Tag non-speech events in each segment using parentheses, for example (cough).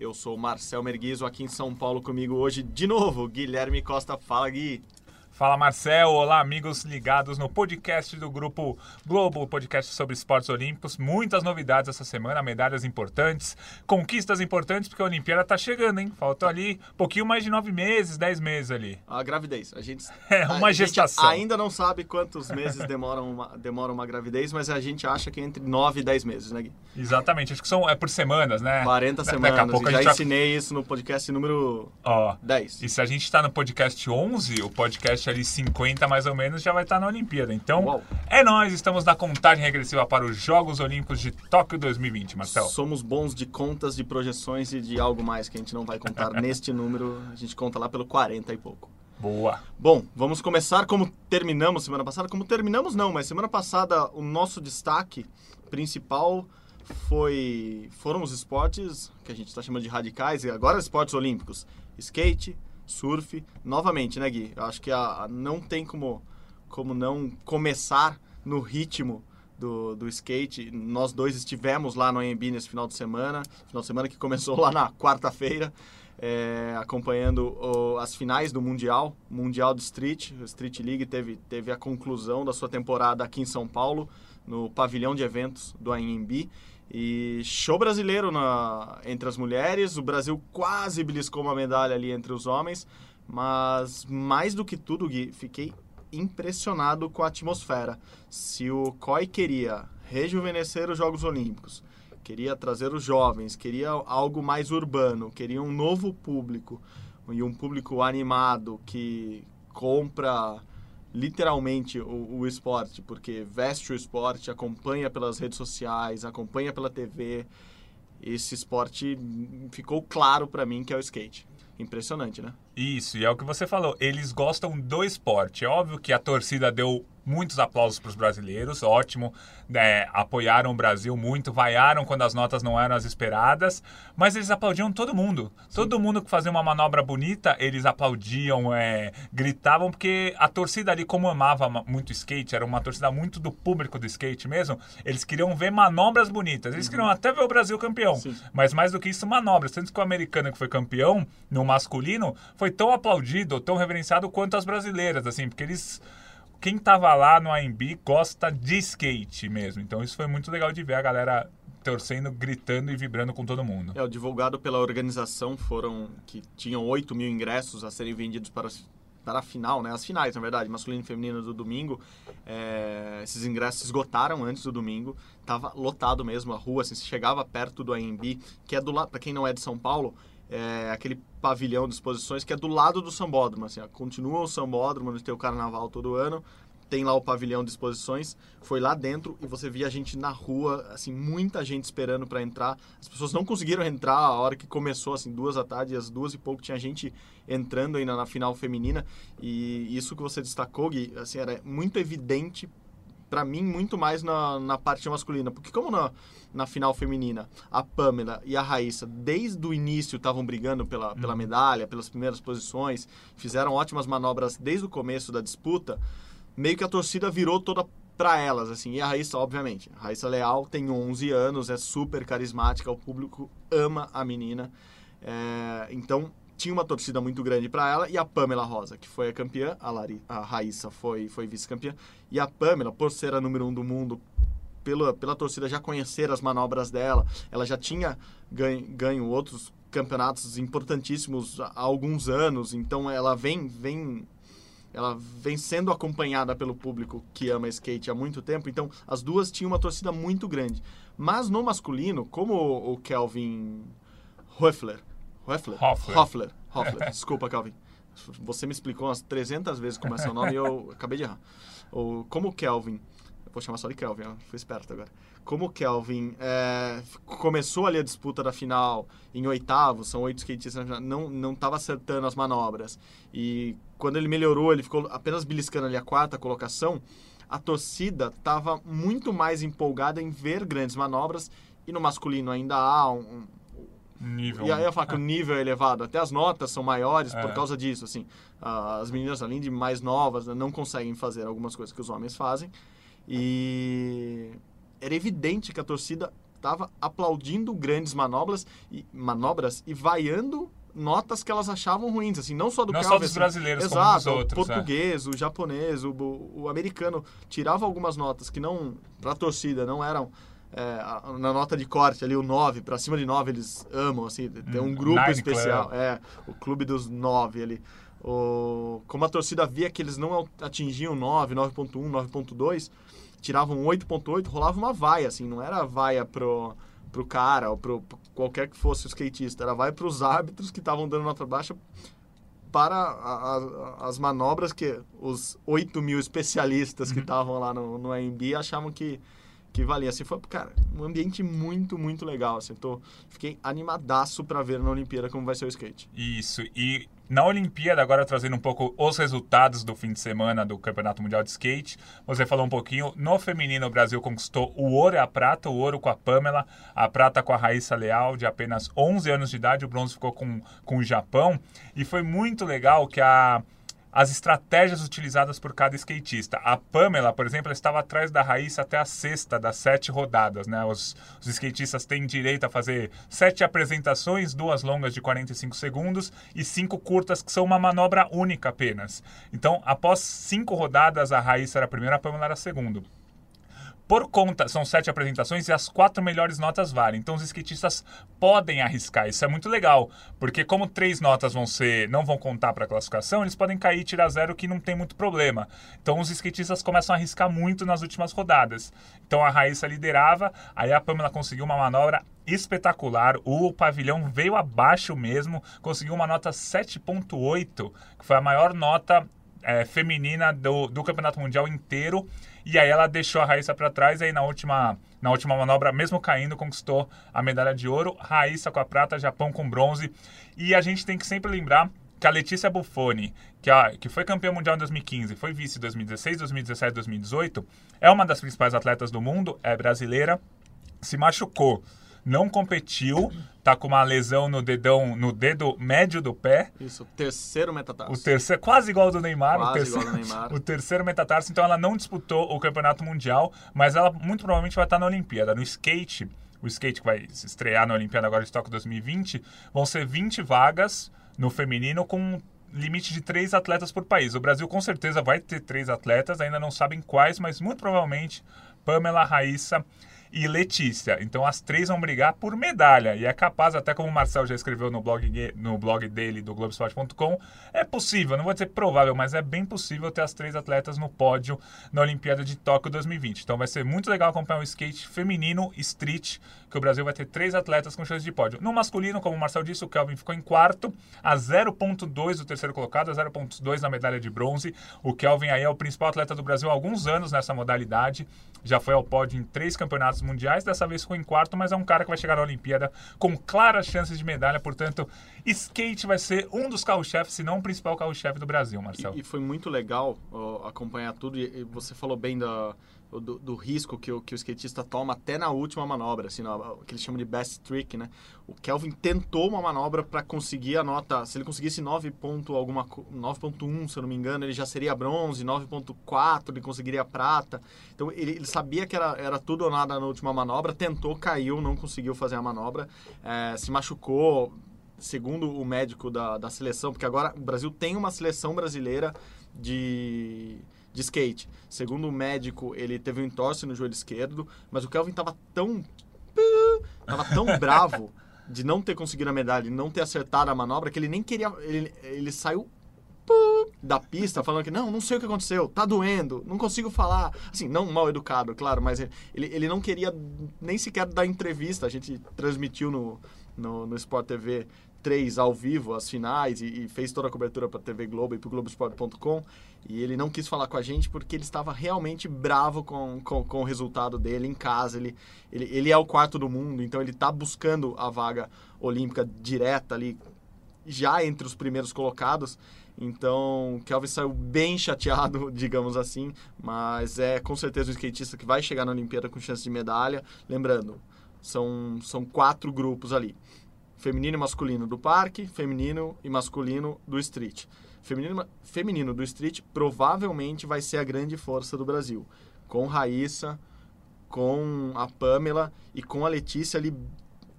Eu sou Marcel Merguizo, aqui em São Paulo comigo hoje, de novo, Guilherme Costa. Fala, Gui! Fala Marcel, olá amigos ligados no podcast do Grupo Globo, podcast sobre esportes olímpicos. Muitas novidades essa semana, medalhas importantes, conquistas importantes, porque a Olimpíada tá chegando, hein? Faltam ali um pouquinho mais de nove meses, dez meses ali. A gravidez. A gente, (laughs) É, uma a gente gestação. ainda não sabe quantos meses demoram uma, demora uma gravidez, mas a gente acha que é entre 9 e 10 meses, né, Gui? Exatamente, acho que são é por semanas, né? 40 Da- semanas. Daqui a pouco a já gente vai- ensinei isso no podcast número Ó, 10. e se a gente tá no podcast 11, o podcast ali 50 mais ou menos já vai estar na Olimpíada. Então, Uau. é nós, estamos na contagem regressiva para os Jogos Olímpicos de Tóquio 2020, Marcel. Somos bons de contas, de projeções e de algo mais que a gente não vai contar (laughs) neste número. A gente conta lá pelo 40 e pouco. Boa. Bom, vamos começar como terminamos semana passada. Como terminamos, não, mas semana passada o nosso destaque principal foi foram os esportes que a gente está chamando de radicais, e agora esportes olímpicos: skate, surf. Novamente, né, Gui? Eu acho que a, a- não tem como, como não começar no ritmo do, do skate. Nós dois estivemos lá no AMB nesse final de semana, final de semana que começou lá na quarta-feira é, acompanhando o- as finais do Mundial, Mundial do Street. O Street League teve, teve a conclusão da sua temporada aqui em São Paulo, no pavilhão de eventos do AMB. E show brasileiro na, entre as mulheres. O Brasil quase beliscou uma medalha ali entre os homens. Mas mais do que tudo, Gui, fiquei impressionado com a atmosfera. Se o COI queria rejuvenescer os Jogos Olímpicos, queria trazer os jovens, queria algo mais urbano, queria um novo público e um público animado que compra literalmente o, o esporte, porque veste o esporte, acompanha pelas redes sociais, acompanha pela TV. Esse esporte ficou claro para mim que é o skate. Impressionante, né? Isso, e é o que você falou, eles gostam do esporte. É óbvio que a torcida deu muitos aplausos para os brasileiros, ótimo, né, apoiaram o Brasil muito, vaiaram quando as notas não eram as esperadas, mas eles aplaudiam todo mundo. Todo mundo que fazia uma manobra bonita, eles aplaudiam, é, gritavam, porque a torcida ali, como amava ma- muito skate, era uma torcida muito do público do skate mesmo, eles queriam ver manobras bonitas, eles queriam até ver o Brasil campeão. Sim. Mas mais do que isso, manobras. Tanto que o americano que foi campeão no masculino foi tão aplaudido, tão reverenciado quanto as brasileiras, assim, porque eles. Quem tava lá no AMB gosta de skate mesmo. Então isso foi muito legal de ver a galera torcendo, gritando e vibrando com todo mundo. É, o divulgado pela organização foram que tinham 8 mil ingressos a serem vendidos para, para a final, né? As finais, na verdade, masculino e feminino do domingo. É, esses ingressos esgotaram antes do domingo. Tava lotado mesmo a rua, assim, se chegava perto do AMB, que é do lado, para quem não é de São Paulo, é aquele pavilhão de exposições que é do lado do sambódromo, assim, ó, continua o sambódromo onde tem o carnaval todo ano, tem lá o pavilhão de exposições, foi lá dentro e você via a gente na rua, assim, muita gente esperando para entrar. As pessoas não conseguiram entrar a hora que começou, assim, duas da tarde, às duas e pouco tinha gente entrando ainda na final feminina. E isso que você destacou, Gui, assim, era muito evidente para mim muito mais na, na parte masculina, porque como na, na final feminina, a Pamela e a Raíssa desde o início estavam brigando pela, pela medalha, pelas primeiras posições, fizeram ótimas manobras desde o começo da disputa, meio que a torcida virou toda para elas, assim, e a Raíssa, obviamente, a Raíssa Leal tem 11 anos, é super carismática, o público ama a menina, é, então tinha uma torcida muito grande para ela e a Pamela Rosa, que foi a campeã, a, Lari, a Raíssa foi, foi vice-campeã, e a Pamela, por ser a número um do mundo, pela, pela torcida já conhecer as manobras dela, ela já tinha ganho, ganho outros campeonatos importantíssimos há alguns anos, então ela vem, vem ela vem sendo acompanhada pelo público que ama skate há muito tempo, então as duas tinham uma torcida muito grande. Mas no masculino, como o Kelvin Hoeffler, Hoeffler? Hoffler. Hoffler, Hoffler, desculpa, Kelvin. Você me explicou umas 300 vezes como é seu nome e eu (laughs) acabei de errar. O, como o Kelvin vou chamar só de Kelvin, fui esperto agora. Como o Kelvin é, começou ali a disputa da final em oitavo, são oito skatistas na final, não não estava acertando as manobras e quando ele melhorou, ele ficou apenas beliscando ali a quarta colocação. A torcida estava muito mais empolgada em ver grandes manobras e no masculino ainda há um Nível. e aí eu falo que o É. nível é elevado, até as notas são maiores por É. causa disso, assim. Ah, As meninas, além de mais novas, né, não conseguem fazer algumas coisas que os homens fazem. E era evidente que a torcida estava aplaudindo grandes manobras e, manobras e vaiando notas que elas achavam ruins, assim, não só do Não só Kelvin, dos assim. brasileiros, como Exato, dos outros, o é. português, o japonês, o, o, o americano tirava algumas notas que não, para a torcida, não eram é, na nota de corte ali, o 9, para cima de 9 eles amam, assim, tem um Hum, grupo Nine especial, Club. é, o clube dos 9 ali. O, como a torcida via que eles não atingiam 9, 9.1, 9.2, tiravam 8.8, rolava uma vaia, assim, não era vaia pro, pro cara ou pro, pro qualquer que fosse o skatista, era vaia pros árbitros que estavam dando nota baixa para a- a- as manobras que os 8 mil especialistas Uhum. que estavam lá no, no AMB achavam que, que valia. Assim, foi, cara, um ambiente muito, muito legal. Assim, tô, fiquei animadaço para ver na Olimpíada como vai ser o skate. Isso. E na Olimpíada, agora trazendo um pouco os resultados do fim de semana do Campeonato Mundial de Skate, você falou um pouquinho. No feminino, o Brasil conquistou o ouro e a prata, o ouro com a Pamela, a prata com a Raíssa Leal, de apenas 11 anos de idade, o bronze ficou com, com o Japão. E foi muito legal que a. As estratégias utilizadas por cada skatista. A Pamela, por exemplo, estava atrás da Raíssa até a sexta das sete rodadas. Né? Os, os skatistas têm direito a fazer sete apresentações, duas longas de 45 segundos e cinco curtas, que são uma manobra única apenas. Então, após cinco rodadas, a Raíssa era a primeira, a Pamela era a segunda. Por conta, são sete apresentações e as quatro melhores notas valem. Então os skatistas podem arriscar. Isso é muito legal, porque como três notas vão ser, não vão contar para a classificação, eles podem cair e tirar zero que não tem muito problema. Então os skatistas começam a arriscar muito nas últimas rodadas. Então a Raíssa liderava, aí a Pamela conseguiu uma manobra espetacular. O pavilhão veio abaixo mesmo, conseguiu uma nota 7.8, que foi a maior nota é, feminina do, do Campeonato Mundial inteiro. E aí ela deixou a Raíssa para trás aí na última, na última manobra, mesmo caindo, conquistou a medalha de ouro. Raíssa com a prata, Japão com bronze. E a gente tem que sempre lembrar que a Letícia Buffoni, que, a, que foi campeã mundial em 2015, foi vice em 2016, 2017, 2018, é uma das principais atletas do mundo, é brasileira, se machucou, não competiu, tá com uma lesão no dedão, no dedo médio do pé, Isso, terceiro metatarso. o terceiro, quase igual ao do Neymar, o Quase terceiro, igual ao Neymar. (laughs) o terceiro metatarso, então ela não disputou o campeonato mundial, mas ela muito provavelmente vai estar na Olimpíada. No skate, o skate que vai se estrear na Olimpíada agora de Tóquio 2020, vão ser 20 vagas no feminino com limite de três atletas por país. O Brasil com certeza vai ter três atletas, ainda não sabem quais, mas muito provavelmente Pamela, Raíssa e Letícia. Então as três vão brigar por medalha. E é capaz, até como o Marcel já escreveu no blog, no blog dele, do Globoesporte.com, é possível, não vou dizer provável, mas é bem possível ter as três atletas no pódio na Olimpíada de Tóquio 2020. Então vai ser muito legal acompanhar o skate feminino street, que o Brasil vai ter três atletas com chance de pódio. No masculino, como o Marcel disse, o Kelvin ficou em quarto, a 0.2 do terceiro colocado, a 0.2 na medalha de bronze. O Kelvin aí é o principal atleta do Brasil há alguns anos nessa modalidade. Já foi ao pódio em três campeonatos mundiais, dessa vez ficou em quarto, mas é um cara que vai chegar na Olimpíada com claras chances de medalha. Portanto, skate vai ser um dos carro-chefes, se não o principal carro-chefe do Brasil, Marcel. E, e foi muito legal acompanhar tudo. E, e você falou bem da, do, do risco que o, que o skatista toma até na última manobra, assim, na- o que eles chamam de best trick, né? O Kelvin tentou uma manobra para conseguir a nota. Se ele conseguisse 9 ponto alguma co- 9.1, se eu não me engano, ele já seria bronze, 9.4 ele conseguiria prata. Então ele, ele sabia que era, era tudo ou nada na última manobra, tentou, caiu, não conseguiu fazer a manobra, eh, se machucou. Segundo o médico da, da seleção, porque agora o Brasil tem uma seleção brasileira de, de skate. Segundo o médico, ele teve um entorse no joelho esquerdo, mas o Kelvin tava tão. (laughs) tava tão bravo de não ter conseguido a medalha, não ter acertado a manobra, que ele nem queria. Ele, ele saiu (laughs) da pista falando que não, não sei o que aconteceu, tá doendo, não consigo falar. Assim, não mal educado, claro, mas ele, ele não queria nem sequer dar entrevista. A gente transmitiu no, no, no Sport TV 2003 ao vivo, as finais, e, e fez toda a cobertura para TV Globo e para Globoesporte.com. E ele não quis falar com a gente porque ele estava realmente bravo com, com, com o resultado dele em casa. Ele, ele, ele é o quarto do mundo, então ele está buscando a vaga olímpica direta ali, já entre os primeiros colocados. Então, Kelvin saiu bem chateado, (laughs) digamos assim, mas é com certeza um skatista que vai chegar na Olimpíada com chance de medalha. Lembrando, são, são quatro grupos ali: feminino e masculino do parque, feminino e masculino do street. Feminino, feminino do street provavelmente vai ser a grande força do Brasil, com Raíssa, com a Pamela e com a Letícia ali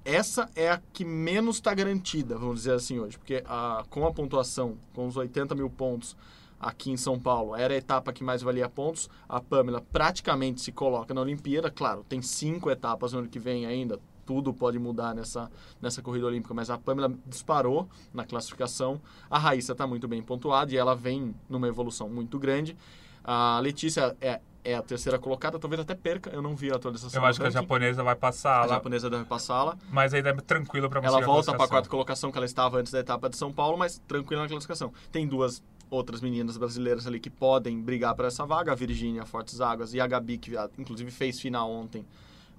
essa é a que menos está garantida, vamos dizer assim hoje, porque a, com a pontuação, com os 80 mil pontos aqui em São Paulo, era a etapa que mais valia pontos. A Pamela praticamente se coloca na Olimpíada, claro, tem cinco etapas no ano que vem ainda, tudo pode mudar nessa, nessa corrida olímpica, mas a Pamela disparou na classificação. A Raíssa está muito bem pontuada e ela vem numa evolução muito grande. A Letícia é é a terceira colocada, talvez até perca, eu não vi a atualização. Eu acho que a japonesa vai passar A japonesa deve passá-la. Mas ainda é tranquilo para Ela volta para a quarta colocação que ela estava antes da etapa de São Paulo, mas tranquila na classificação. Tem duas outras meninas brasileiras ali que podem brigar para essa vaga, a Virgínia Fortes Águas e a Gabi, que inclusive fez final ontem.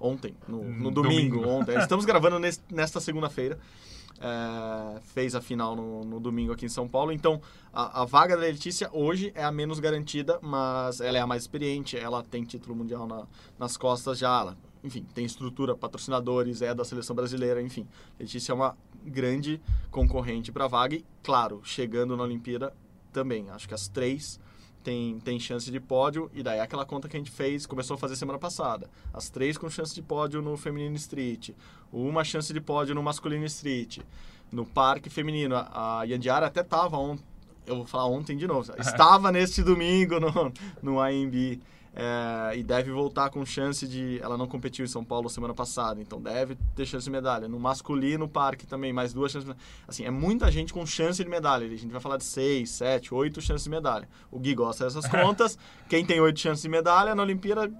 Ontem, no, no domingo, domingo, ontem. (laughs) Estamos gravando nesse, nesta segunda-feira é, fez a final no, no, domingo aqui em São Paulo. Então, a, a, vaga da Letícia hoje é a menos garantida, mas ela é a mais experiente, ela tem título mundial na, nas costas já. Ela, enfim, tem estrutura, patrocinadores, é da seleção brasileira, enfim. Letícia é uma grande concorrente para a vaga e, claro, chegando na Olimpíada também. Acho que as três tem, tem chance de pódio, e daí é aquela conta que a gente fez, começou a fazer semana passada. As três com chance de pódio no feminino street, uma chance de pódio no masculino street. No parque feminino, a Yandiara até estava ontem, eu vou falar ontem de novo, (laughs) estava neste domingo no, no AMB é, e deve voltar com chance de. Ela não competiu em São Paulo semana passada, então deve ter chance de medalha. No masculino, parque também, mais duas chances. De... Assim, é muita gente com chance de medalha. A gente vai falar de seis, sete, oito chances de medalha. O Gui gosta dessas (laughs) contas. Quem tem oito chances de medalha na Olimpíada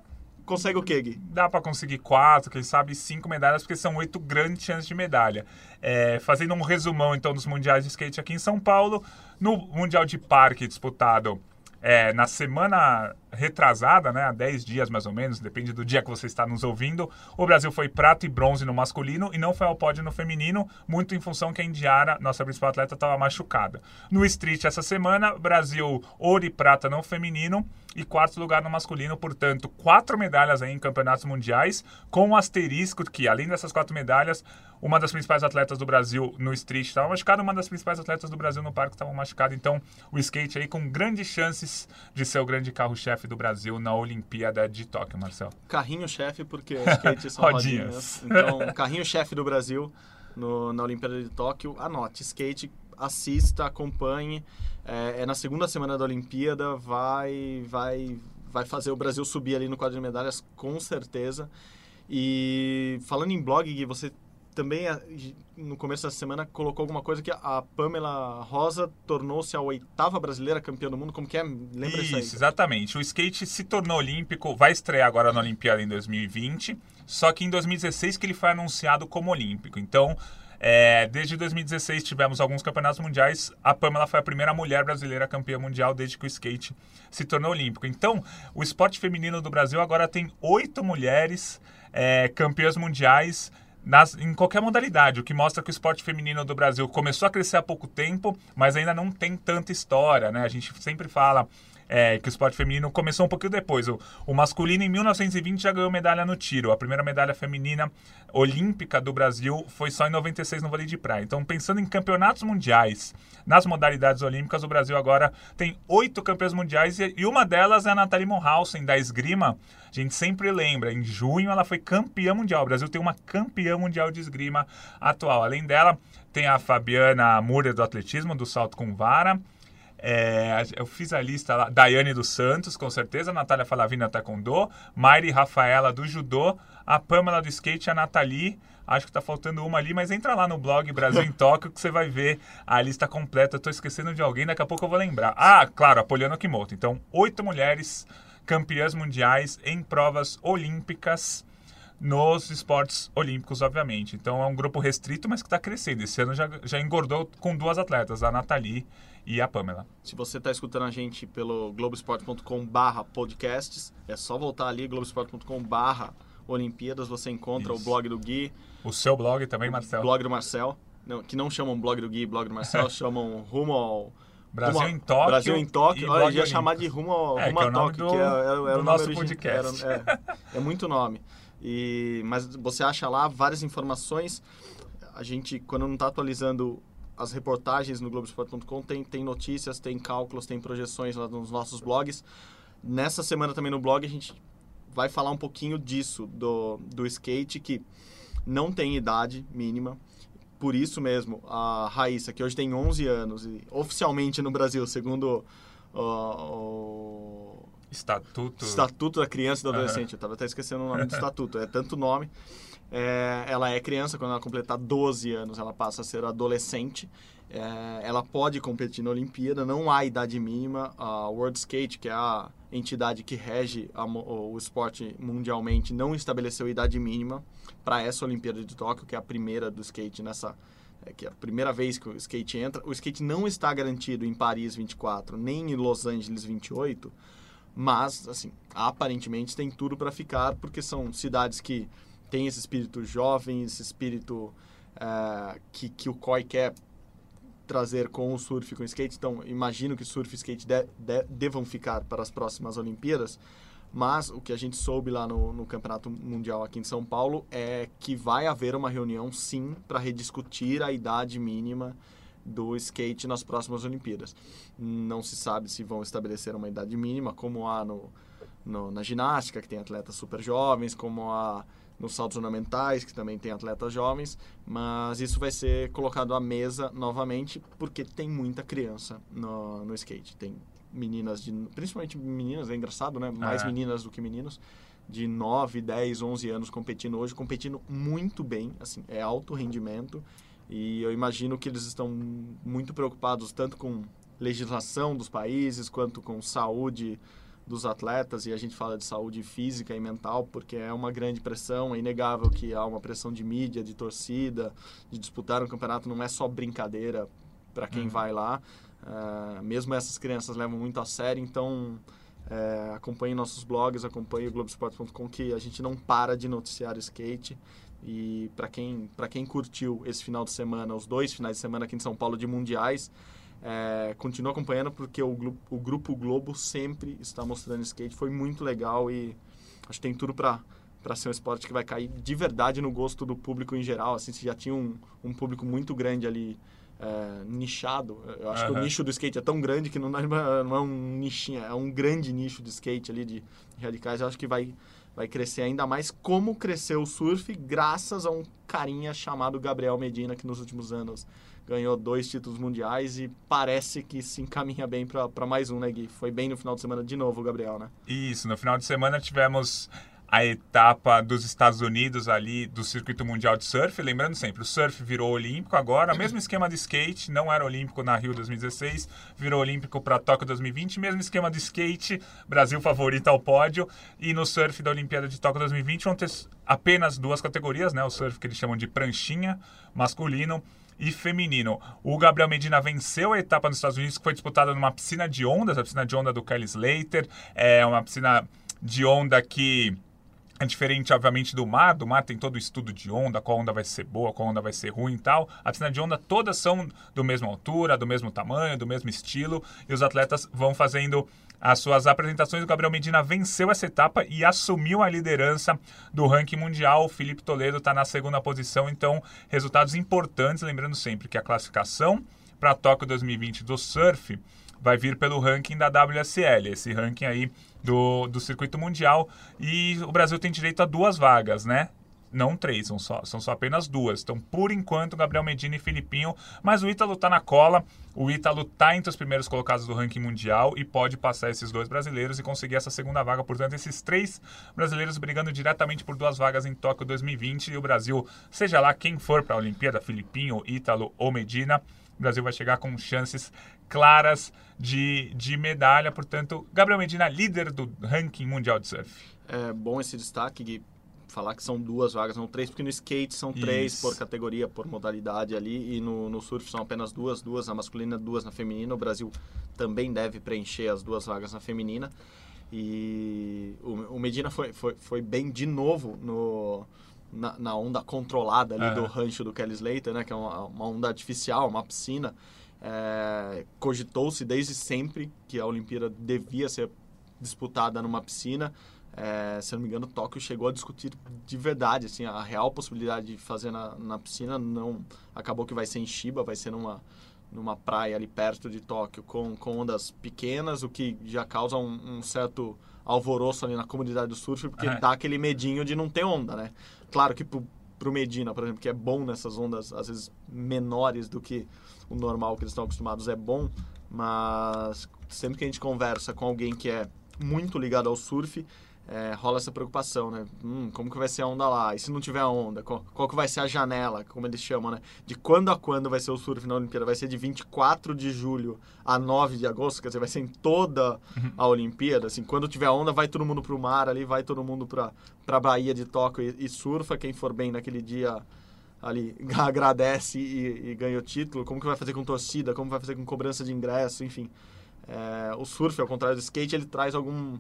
consegue o quê, Gui? Dá para conseguir quatro, quem sabe cinco medalhas, porque são oito grandes chances de medalha. É, fazendo um resumão, então, dos mundiais de skate aqui em São Paulo, no Mundial de Parque disputado é, na semana retrasada, né, há 10 dias mais ou menos, depende do dia que você está nos ouvindo, o Brasil foi prata e bronze no masculino e não foi ao pódio no feminino, muito em função que a Indiara, nossa principal atleta, estava machucada. No street essa semana, Brasil ouro e prata no feminino e quarto lugar no masculino, portanto, quatro medalhas em campeonatos mundiais, com um asterisco que, além dessas quatro medalhas, uma das principais atletas do Brasil no street estava machucada, uma das principais atletas do Brasil no parque estava machucada. Então, o skate aí com grandes chances de ser o grande carro-chefe do Brasil na Olimpíada de Tóquio, Marcel. Carrinho-chefe, porque (laughs) skate são rodinhas. rodinhas. Então, carrinho-chefe do Brasil no, na Olimpíada de Tóquio. Anote, skate, assista, acompanhe. É, é na segunda semana da Olimpíada, vai, vai, vai fazer o Brasil subir ali no quadro de medalhas, com certeza. E falando em blog, você também no começo da semana colocou alguma coisa que a Pamela Rosa tornou-se a oitava brasileira campeã do mundo. Como que é? Lembra isso, isso exatamente. O skate se tornou olímpico, vai estrear agora na Olimpíada em 2020, só que em 2016 que ele foi anunciado como olímpico. Então, é, desde 2016 tivemos alguns campeonatos mundiais. A Pamela foi a primeira mulher brasileira campeã mundial desde que o skate se tornou olímpico. Então, o esporte feminino do Brasil agora tem oito mulheres é, campeãs mundiais nas, em qualquer modalidade, o que mostra que o esporte feminino do Brasil começou a crescer há pouco tempo, mas ainda não tem tanta história, né? A gente sempre fala é, que o esporte feminino começou um pouquinho depois. O, o, masculino, em 1920, já ganhou medalha no tiro. A primeira medalha feminina olímpica do Brasil foi só em 96 no vôlei de praia. Então, pensando em campeonatos mundiais, nas modalidades olímpicas, o Brasil agora tem oito campeões mundiais e, e uma delas é a Nathalie Monhausen, da esgrima. A gente sempre lembra, em junho ela foi campeã mundial. O Brasil tem uma campeã mundial de esgrima atual. Além dela, tem a Fabiana Murray do atletismo, do salto com vara. É, eu fiz a lista lá, Daiane dos Santos, com certeza, Natália Falavina Taekwondo, Mairi Rafaela do Judô, a Pamela do Skate, a Nathalie, acho que tá faltando uma ali, mas entra lá no blog Brasil em (laughs) Tóquio que você vai ver a lista completa. Tô esquecendo de alguém, daqui a pouco eu vou lembrar. Ah, claro, a Poliana Kimoto. Então, oito mulheres campeãs mundiais em provas olímpicas nos esportes olímpicos, obviamente. Então é um grupo restrito, mas que está crescendo. Esse ano já, já engordou com duas atletas, a Nathalie e a Pamela. Se você está escutando a gente pelo globesport.com barra podcasts, é só voltar ali, globesport.com barra Olimpíadas, você encontra Isso. o blog do Gui, O seu blog também, Marcelo? blog do Marcel, não, que não chamam blog do Gui, blog do Marcel, (laughs) chamam rumo ao... Brasil rumo em Tóquio. Brasil em Tóquio. Olha, ia chamar de rumo, ao, É, rumo que é o Tóquio, do- que era, era, era do o nosso podcast. era- é, é muito nome. E, mas você acha lá várias informações. A gente, quando não está atualizando as reportagens no Globoesporte.com, tem, tem notícias, tem cálculos, tem projeções lá nos nossos blogs. Nessa semana também no blog a gente vai falar um pouquinho disso, do, do skate, que não tem idade mínima. Por isso mesmo, a Raíssa, que hoje tem 11 anos, e oficialmente no Brasil, segundo ó, o Estatuto. Estatuto da Criança e do Adolescente, eu estava até esquecendo o nome do (laughs) estatuto, é tanto nome. É, ela é criança, quando ela completar 12 anos, ela passa a ser adolescente. É, ela pode competir na Olimpíada, não há idade mínima. A World Skate, que é a entidade que rege a o esporte mundialmente, não estabeleceu idade mínima para essa Olimpíada de Tóquio, que é a primeira do skate nessa. é, que é a primeira vez que o skate entra. O skate não está garantido em Paris 24, nem em Los Angeles 28, mas, assim, aparentemente tem tudo para ficar, porque são cidades que têm esse espírito jovem, esse espírito eh, que, que o COI quer trazer com o surf e com o skate. Então, imagino que surf e skate de, de- devam ficar para as próximas Olimpíadas. Mas o que a gente soube lá no, no Campeonato Mundial aqui em São Paulo é que vai haver uma reunião, sim, para rediscutir a idade mínima do skate nas próximas Olimpíadas. Não se sabe se vão estabelecer uma idade mínima, como há no, no- na ginástica, que tem atletas super jovens, como há nos saltos ornamentais, que também tem atletas jovens, mas isso vai ser colocado à mesa novamente, porque tem muita criança no, no skate. Tem meninas, de, principalmente meninas, é engraçado, né? Mais É. meninas do que meninos, de 9, 10, 11 anos competindo hoje, competindo muito bem, assim, é alto rendimento, e eu imagino que eles estão muito preocupados tanto com legislação dos países quanto com saúde dos atletas e a gente fala de saúde física e mental porque é uma grande pressão é inegável que há uma pressão de mídia de torcida de disputar um campeonato não é só brincadeira para quem Uhum. vai lá Ah, mesmo essas crianças levam muito a sério então é, acompanhe nossos blogs acompanhe o Globoesporte.com que a gente não para de noticiar skate e para quem para quem curtiu esse final de semana os dois finais de semana aqui em São Paulo de mundiais é, continua acompanhando porque o, o Grupo Globo sempre está mostrando skate. Foi muito legal e acho que tem tudo para para ser um esporte que vai cair de verdade no gosto do público em geral. Assim, se já tinha um, um público muito grande ali é, nichado. Eu acho que o nicho do skate é tão grande que não é, (laughs) não é um nichinho, é um grande nicho de skate ali de radicais. Eu acho que vai vai crescer ainda mais como cresceu o surf graças a um carinha chamado Gabriel Medina que nos últimos anos ganhou dois títulos mundiais e parece que se encaminha bem para mais um, né, Gui? Foi bem no final de semana de novo Gabriel, né? Isso, no final de semana tivemos a etapa dos Estados Unidos ali do circuito mundial de surf. Lembrando sempre, o surf virou olímpico agora, mesmo esquema de skate, não era olímpico na Rio 2016, virou olímpico para Tóquio 2020, mesmo esquema de skate, Brasil favorito ao pódio. E no surf da Olimpíada de Tóquio 2020 vão ter apenas duas categorias, né? O surf que eles chamam de pranchinha, masculino e feminino. O Gabriel Medina venceu a etapa nos Estados Unidos, que foi disputada numa piscina de ondas, a piscina de onda do Kelly Slater. É uma piscina de onda que é diferente, obviamente, do mar. Do mar tem todo o estudo de onda, qual onda vai ser boa, qual onda vai ser ruim e tal. A piscina de onda todas são do mesma altura, do mesmo tamanho, do mesmo estilo. E os atletas vão fazendo as suas apresentações. O Gabriel Medina venceu essa etapa e assumiu a liderança do ranking mundial. O Felipe Toledo está na segunda posição. Então, resultados importantes. Lembrando sempre que a classificação para Tóquio 2020 do surf vai vir pelo ranking da WSL, esse ranking aí do, do circuito mundial. E o Brasil tem direito a duas vagas, né? Não três, são só, são só apenas duas. Então, por enquanto, Gabriel Medina e Filipinho. Mas o Ítalo tá na cola. O Ítalo tá entre os primeiros colocados do ranking mundial e pode passar esses dois brasileiros e conseguir essa segunda vaga. Portanto, esses três brasileiros brigando diretamente por duas vagas em Tóquio 2020. E o Brasil, seja lá quem for para a Olimpíada, Filipinho, Ítalo ou Medina, o Brasil vai chegar com chances claras de, de medalha. Portanto, Gabriel Medina, líder do ranking mundial de surf. É bom esse destaque, Gui. falar que são duas vagas, não três, porque no skate são três Isso. por categoria, por modalidade ali, e no, no surf são apenas duas, duas na masculina, duas na feminina. O Brasil também deve preencher as duas vagas na feminina. E o, Medina foi, foi, foi bem de novo no, na, na onda controlada ali É. do rancho do Kelly Slater, né? Que é uma, uma onda artificial, uma piscina. É, Cogitou-se desde sempre que a Olimpíada devia ser disputada numa piscina. É, se não me engano, Tóquio chegou a discutir de verdade, assim, a real possibilidade de fazer na, na piscina não acabou que vai ser em Shiba, vai ser numa numa praia ali perto de Tóquio com, com ondas pequenas, o que já causa um, um certo alvoroço ali na comunidade do surf, porque É. dá aquele medinho de não ter onda, né? Claro que pro, pro Medina, por exemplo, que é bom nessas ondas, às vezes menores do que o normal que eles estão acostumados, é bom, mas sempre que a gente conversa com alguém que é muito ligado ao surf, é, rola essa preocupação, né? Hum, como que vai ser a onda lá? E se não tiver onda? Qual, qual que vai ser a janela, como eles chamam, né? De quando a quando vai ser o surf na Olimpíada? Vai ser de 24 de julho a 9 de agosto? Quer dizer, vai ser em toda a Olimpíada? Assim, quando tiver onda, vai todo mundo pro mar ali, vai todo mundo pra, pra Bahia de Tóquio e, e surfa. Quem for bem naquele dia ali (laughs) agradece e, e ganha o título. Como que vai fazer com torcida? Como vai fazer com cobrança de ingresso? Enfim, é, o surf, ao contrário do skate, ele traz algum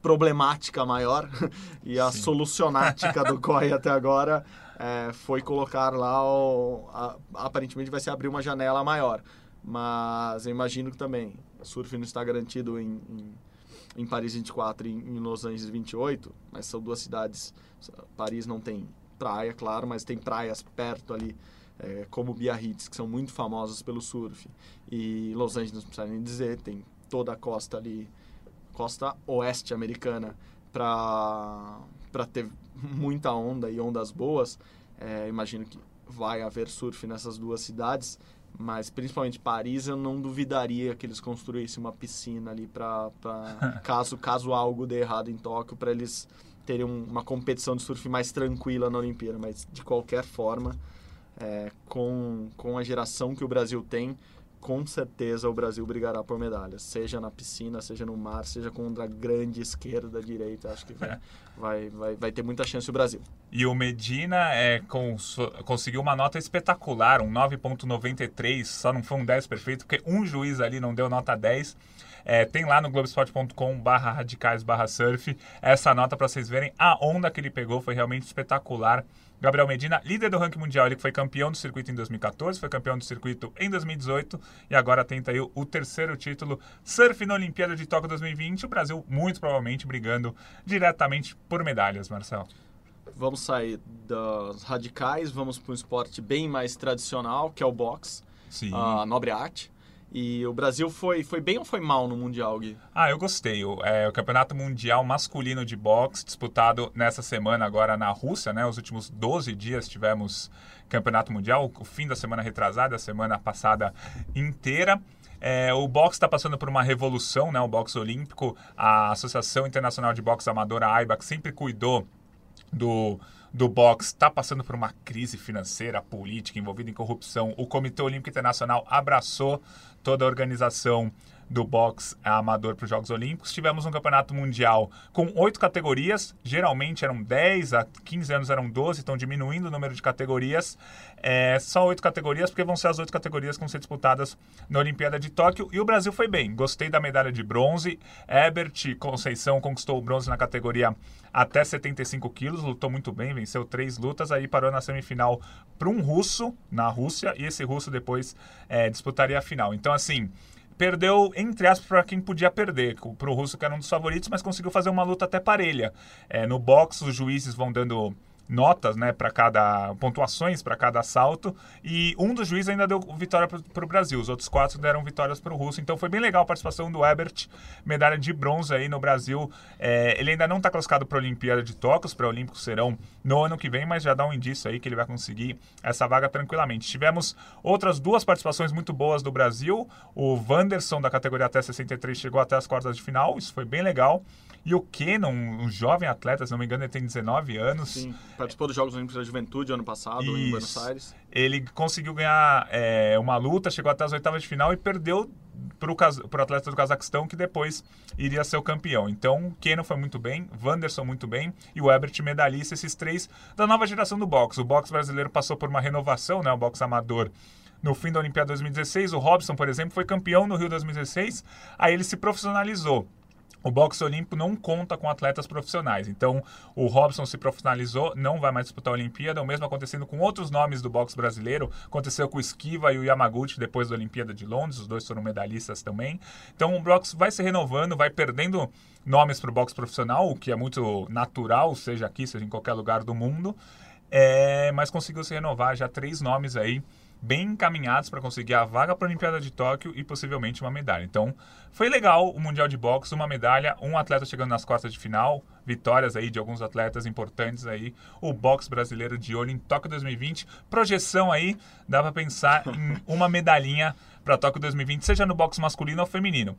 problemática maior (laughs) e a Sim. solucionática do (laughs) COI até agora é, foi colocar lá o, a- aparentemente vai ser abrir uma janela maior mas eu imagino que também surf não está garantido em, em, em Paris 24 e em, em Los Angeles 28 mas são duas cidades Paris não tem praia claro mas tem praias perto ali é, como Biarritz que são muito famosas pelo surf e Los Angeles não precisa nem dizer tem toda a costa ali costa oeste americana para para ter muita onda e ondas boas é, imagino que vai haver surf nessas duas cidades mas principalmente Paris eu não duvidaria que eles construíssem uma piscina ali para (laughs) caso caso algo dê errado em Tóquio para eles terem um- uma competição de surf mais tranquila na Olimpíada mas de qualquer forma é, com com a geração que o Brasil tem com certeza o Brasil brigará por medalhas, seja na piscina, seja no mar, seja contra a grande esquerda, direita. Acho que vai, (laughs) vai, vai, vai ter muita chance o Brasil. E o Medina é, cons- conseguiu uma nota espetacular, um 9.93, só não foi um 10 perfeito, porque um juiz ali não deu nota 10. É, tem lá no globesport.com barra radicais barra surf essa nota para vocês verem a onda que ele pegou foi realmente espetacular Gabriel Medina, líder do ranking mundial, ele foi campeão do circuito em 2014, foi campeão do circuito em 2018 e agora tenta aí o, o terceiro título surf na Olimpíada de Tóquio 2020. O Brasil muito provavelmente brigando diretamente por medalhas, Marcel. Vamos sair das radicais, vamos para um esporte bem mais tradicional, que é o boxe, Sim. a nobre arte. E o Brasil foi, foi bem ou foi mal no Mundial, Gui? Ah, eu gostei. O, é, o Campeonato Mundial Masculino de Boxe, disputado nessa semana agora na Rússia, né? Os últimos 12 dias tivemos Campeonato Mundial, o fim da semana retrasada, a semana passada inteira. É, o boxe está passando por uma revolução, né? O boxe olímpico, a Associação Internacional de Boxe Amadora, a AIBA, que sempre cuidou do, do boxe está passando por uma crise financeira, política, envolvida em corrupção. O Comitê Olímpico Internacional abraçou toda a organização do boxe amador para os Jogos Olímpicos. Tivemos um campeonato mundial com oito categorias, geralmente eram 10, há 15 anos eram 12, estão diminuindo o número de categorias. É, só oito categorias, porque vão ser as oito categorias que vão ser disputadas na Olimpíada de Tóquio. E o Brasil foi bem, gostei da medalha de bronze. Herbert Conceição conquistou o bronze na categoria até 75 quilos, lutou muito bem, venceu três lutas, aí parou na semifinal para um russo na Rússia, e esse russo depois é, disputaria a final. Então, assim, perdeu, entre aspas, para quem podia perder, para o russo que era um dos favoritos, mas conseguiu fazer uma luta até parelha. É, no boxe, os juízes vão dando notas, né, para cada pontuações para cada assalto e um dos juízes ainda deu vitória para o Brasil, os outros quatro deram vitórias para o russo, então foi bem legal a participação do Ebert, medalha de bronze aí no Brasil. É, ele ainda não está classificado para a Olimpíada de Tóquio, os pré-olímpicos serão no ano que vem, mas já dá um indício aí que ele vai conseguir essa vaga tranquilamente. Tivemos outras duas participações muito boas do Brasil, o Wanderson da categoria até 63 chegou até as quartas de final, isso foi bem legal. E o Kenon, um jovem atleta, se não me engano, ele tem 19 anos. Sim, participou dos Jogos Olímpicos da Juventude ano passado em Isso. Buenos Aires. Ele conseguiu ganhar é, uma luta, chegou até as oitavas de final e perdeu para o atleta do Cazaquistão, que depois iria ser o campeão. Então, Keno foi muito bem, Wanderson muito bem e o Ebert medalhista, esses três da nova geração do boxe. O boxe brasileiro passou por uma renovação, né, o boxe amador no fim da Olimpíada 2016. O Robson, por exemplo, foi campeão no Rio 2016, aí ele se profissionalizou. O boxe olímpico não conta com atletas profissionais. Então, o Robson se profissionalizou, não vai mais disputar a Olimpíada. O mesmo acontecendo com outros nomes do boxe brasileiro. Aconteceu com o Esquiva e o Yamaguchi depois da Olimpíada de Londres. Os dois foram medalhistas também. Então, o boxe vai se renovando, vai perdendo nomes para o boxe profissional, o que é muito natural, seja aqui, seja em qualquer lugar do mundo. É, mas conseguiu se renovar já três nomes aí bem encaminhados para conseguir a vaga para a Olimpíada de Tóquio e possivelmente uma medalha. Então, foi legal o Mundial de Boxe, uma medalha, um atleta chegando nas quartas de final, vitórias aí de alguns atletas importantes aí, o boxe brasileiro de olho em Tóquio 2020. Projeção aí, dá para pensar em uma medalhinha para Tóquio 2020, seja no boxe masculino ou feminino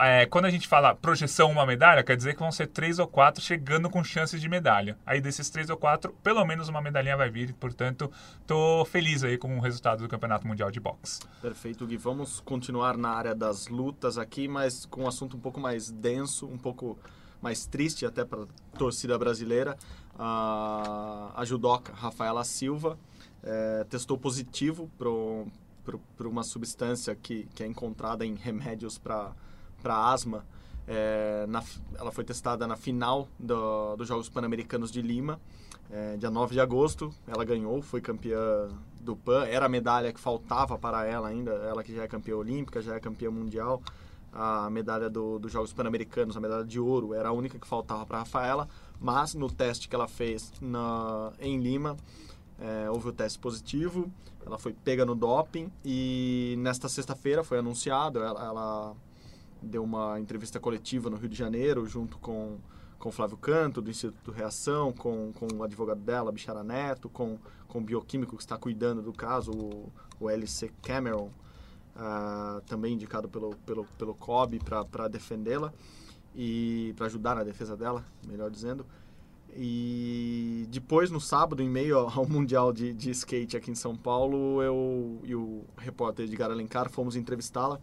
é, quando a gente fala projeção uma medalha, quer dizer que vão ser três ou quatro chegando com chances de medalha. Aí desses três ou quatro, pelo menos uma medalhinha vai vir. Portanto, tô feliz aí com o resultado do Campeonato Mundial de Boxe. Perfeito, Gui. Vamos continuar na área das lutas aqui, mas com um assunto um pouco mais denso, um pouco mais triste até para a torcida brasileira. A, a judoca Rafaela Silva é, testou positivo para uma substância que, que é encontrada em remédios para para asma. É, na, ela foi testada na final do, dos Jogos Pan-Americanos de Lima, é, dia 9 de agosto. Ela ganhou, foi campeã do PAN. Era a medalha que faltava para ela ainda, ela que já é campeã olímpica, já é campeã mundial. A medalha do, dos Jogos Pan-Americanos, a medalha de ouro, era a única que faltava para Rafaela. Mas no teste que ela fez na, em Lima, é, houve o teste positivo. Ela foi pega no doping e nesta sexta-feira foi anunciado. ela, ela deu uma entrevista coletiva no Rio de Janeiro, junto com, com Flávio Canto, do Instituto Reação, com, com o advogado dela, Bichara Neto, com, com o bioquímico que está cuidando do caso, o, o LC Cameron, uh, também indicado pelo, pelo, pelo COB para defendê-la e para ajudar na defesa dela, melhor dizendo. E depois, no sábado, em meio (laughs) ao Mundial de, de Skate aqui em São Paulo, eu e o repórter Edgar Alencar fomos entrevistá-la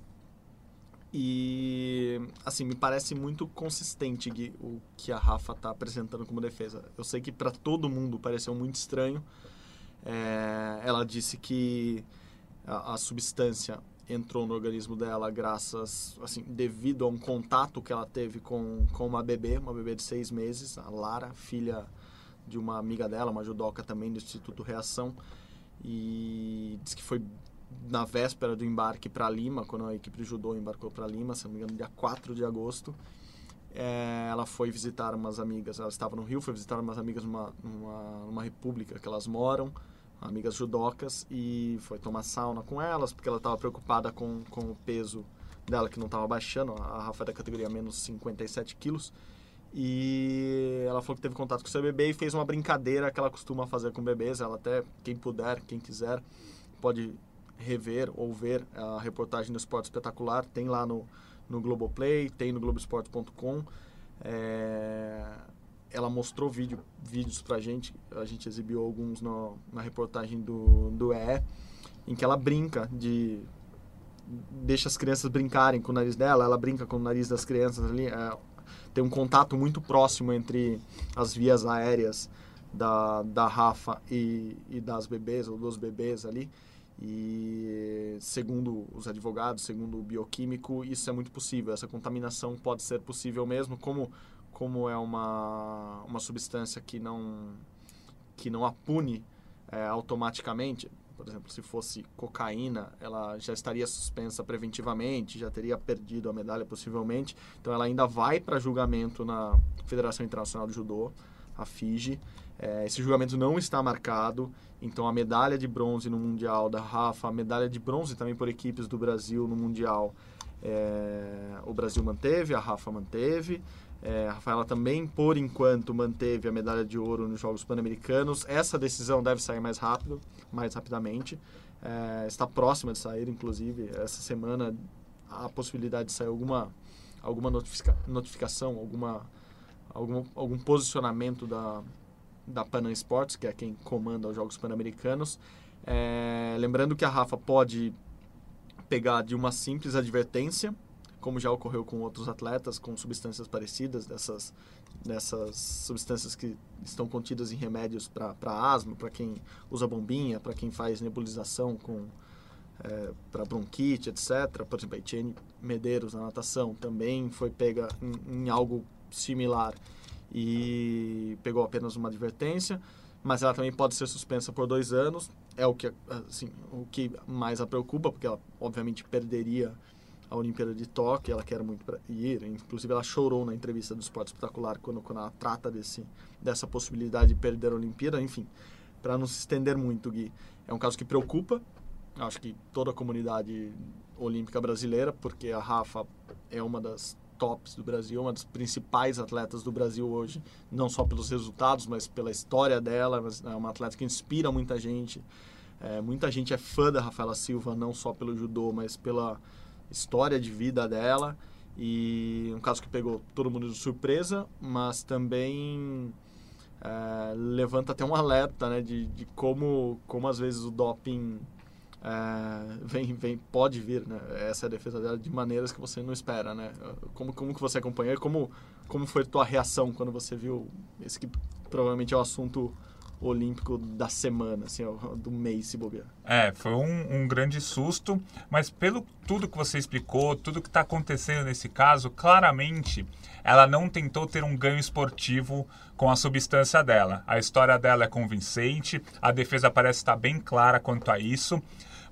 e, assim, me parece muito consistente Gui, o que a Rafa está apresentando como defesa. Eu sei que para todo mundo pareceu muito estranho. É, ela disse que a, a, substância entrou no organismo dela graças, assim, devido a um contato que ela teve com, com uma bebê, uma bebê de seis meses, a Lara, filha de uma amiga dela, uma judoca também do Instituto Reação. E diz que foi na véspera do embarque para Lima, quando a equipe de judô embarcou para Lima, se não me engano, dia 4 de agosto. É, ela foi visitar umas amigas, ela estava no Rio, foi visitar umas amigas numa, numa, numa república que elas moram, amigas judocas, e foi tomar sauna com elas, porque ela estava preocupada com, com o peso dela, que não estava baixando, a Rafa é da categoria menos 57 quilos, e ela falou que teve contato com o seu bebê e fez uma brincadeira que ela costuma fazer com bebês, ela até, quem puder, quem quiser, pode rever ou ver a reportagem do Esporte Espetacular, tem lá no, no Globoplay, tem no Globoesporte.com. É, ela mostrou vídeo, vídeos pra gente, a gente exibiu alguns no, na reportagem do, do EE, em que ela brinca de deixa as crianças brincarem com o nariz dela, ela brinca com o nariz das crianças ali, é, tem um contato muito próximo entre as vias aéreas da, da Rafa e, e das bebês, ou dos bebês ali, e segundo os advogados, segundo o bioquímico, isso é muito possível. Essa contaminação pode ser possível mesmo, como como é uma uma substância que não que não apune é, automaticamente. Por exemplo, se fosse cocaína, ela já estaria suspensa preventivamente, já teria perdido a medalha possivelmente. Então, ela ainda vai para julgamento na Federação Internacional de Judô, a FIGE. É, esse julgamento não está marcado, então a medalha de bronze no Mundial da Rafa, a medalha de bronze também por equipes do Brasil no Mundial, é, o Brasil manteve, a Rafa manteve. É, a Rafaela também, por enquanto, manteve a medalha de ouro nos Jogos Pan-Americanos. Essa decisão deve sair mais rápido, mais rapidamente. É, está próxima de sair, inclusive, essa semana a possibilidade de sair alguma, alguma notifica, notificação, alguma, algum, algum posicionamento da, da Panam Sports, que é quem comanda os Jogos Pan-Americanos. É, lembrando que a Rafa pode pegar de uma simples advertência, como já ocorreu com outros atletas com substâncias parecidas, dessas, dessas substâncias que estão contidas em remédios para asma, para quem usa bombinha, para quem faz nebulização com é, para bronquite, etc. Por exemplo, a Etienne Medeiros na natação também foi pega em, em algo similar e pegou apenas uma advertência, mas ela também pode ser suspensa por dois anos. É o que, assim, o que mais a preocupa, porque ela obviamente perderia a Olimpíada de Tóquio, ela quer muito ir, inclusive ela chorou na entrevista do Esporte Espetacular quando, quando ela trata desse, dessa possibilidade de perder a Olimpíada, enfim, para não se estender muito, Gui, é um caso que preocupa, acho que toda a comunidade olímpica brasileira, porque a Rafa é uma das tops do Brasil, uma das principais atletas do Brasil hoje, não só pelos resultados, mas pela história dela, é uma atleta que inspira muita gente, é, muita gente é fã da Rafaela Silva, não só pelo judô, mas pela história de vida dela. E um caso que pegou todo mundo de surpresa, mas também é, levanta até um alerta né, de, de como, como às vezes o doping é, vem, vem, pode vir, né? Essa é a defesa dela de maneiras que você não espera, né? Como, como que você acompanhou? Como, como foi a tua reação quando você viu esse que provavelmente é o assunto olímpico da semana, assim, do mês, se bobear. É, foi um, um, grande susto, mas pelo tudo que você explicou, tudo que está acontecendo nesse caso, claramente ela não tentou ter um ganho esportivo com a substância dela. A história dela é convincente, a defesa parece estar bem clara quanto a isso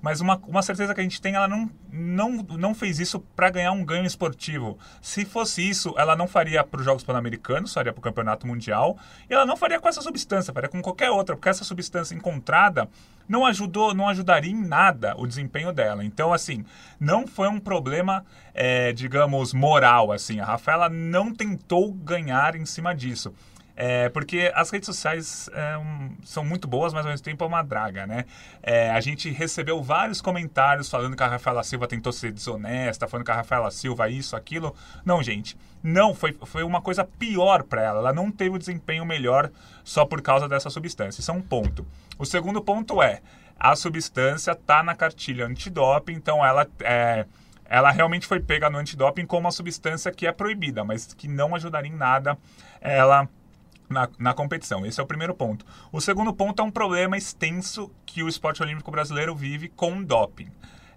mas uma, uma certeza que a gente tem, ela não, não, não fez isso para ganhar um ganho esportivo. Se fosse isso, ela não faria para os Jogos Pan-Americanos, faria para o Campeonato Mundial, e ela não faria com essa substância, faria com qualquer outra, porque essa substância encontrada não ajudou, não ajudaria em nada o desempenho dela. Então, assim, não foi um problema, é, digamos, moral, assim. A Rafaela não tentou ganhar em cima disso. É, porque as redes sociais é, um, são muito boas, mas ao mesmo tempo é uma draga, né? É, a gente recebeu vários comentários falando que a Rafaela Silva tentou ser desonesta, falando que a Rafaela Silva isso, aquilo. Não, gente. Não, foi, foi uma coisa pior para ela. Ela não teve o desempenho melhor só por causa dessa substância. Isso é um ponto. O segundo ponto é, a substância tá na cartilha antidoping, então ela é, ela realmente foi pega no antidoping como uma substância que é proibida, mas que não ajudaria em nada ela na, na competição. Esse é o primeiro ponto. O segundo ponto é um problema extenso que o esporte olímpico brasileiro vive com doping.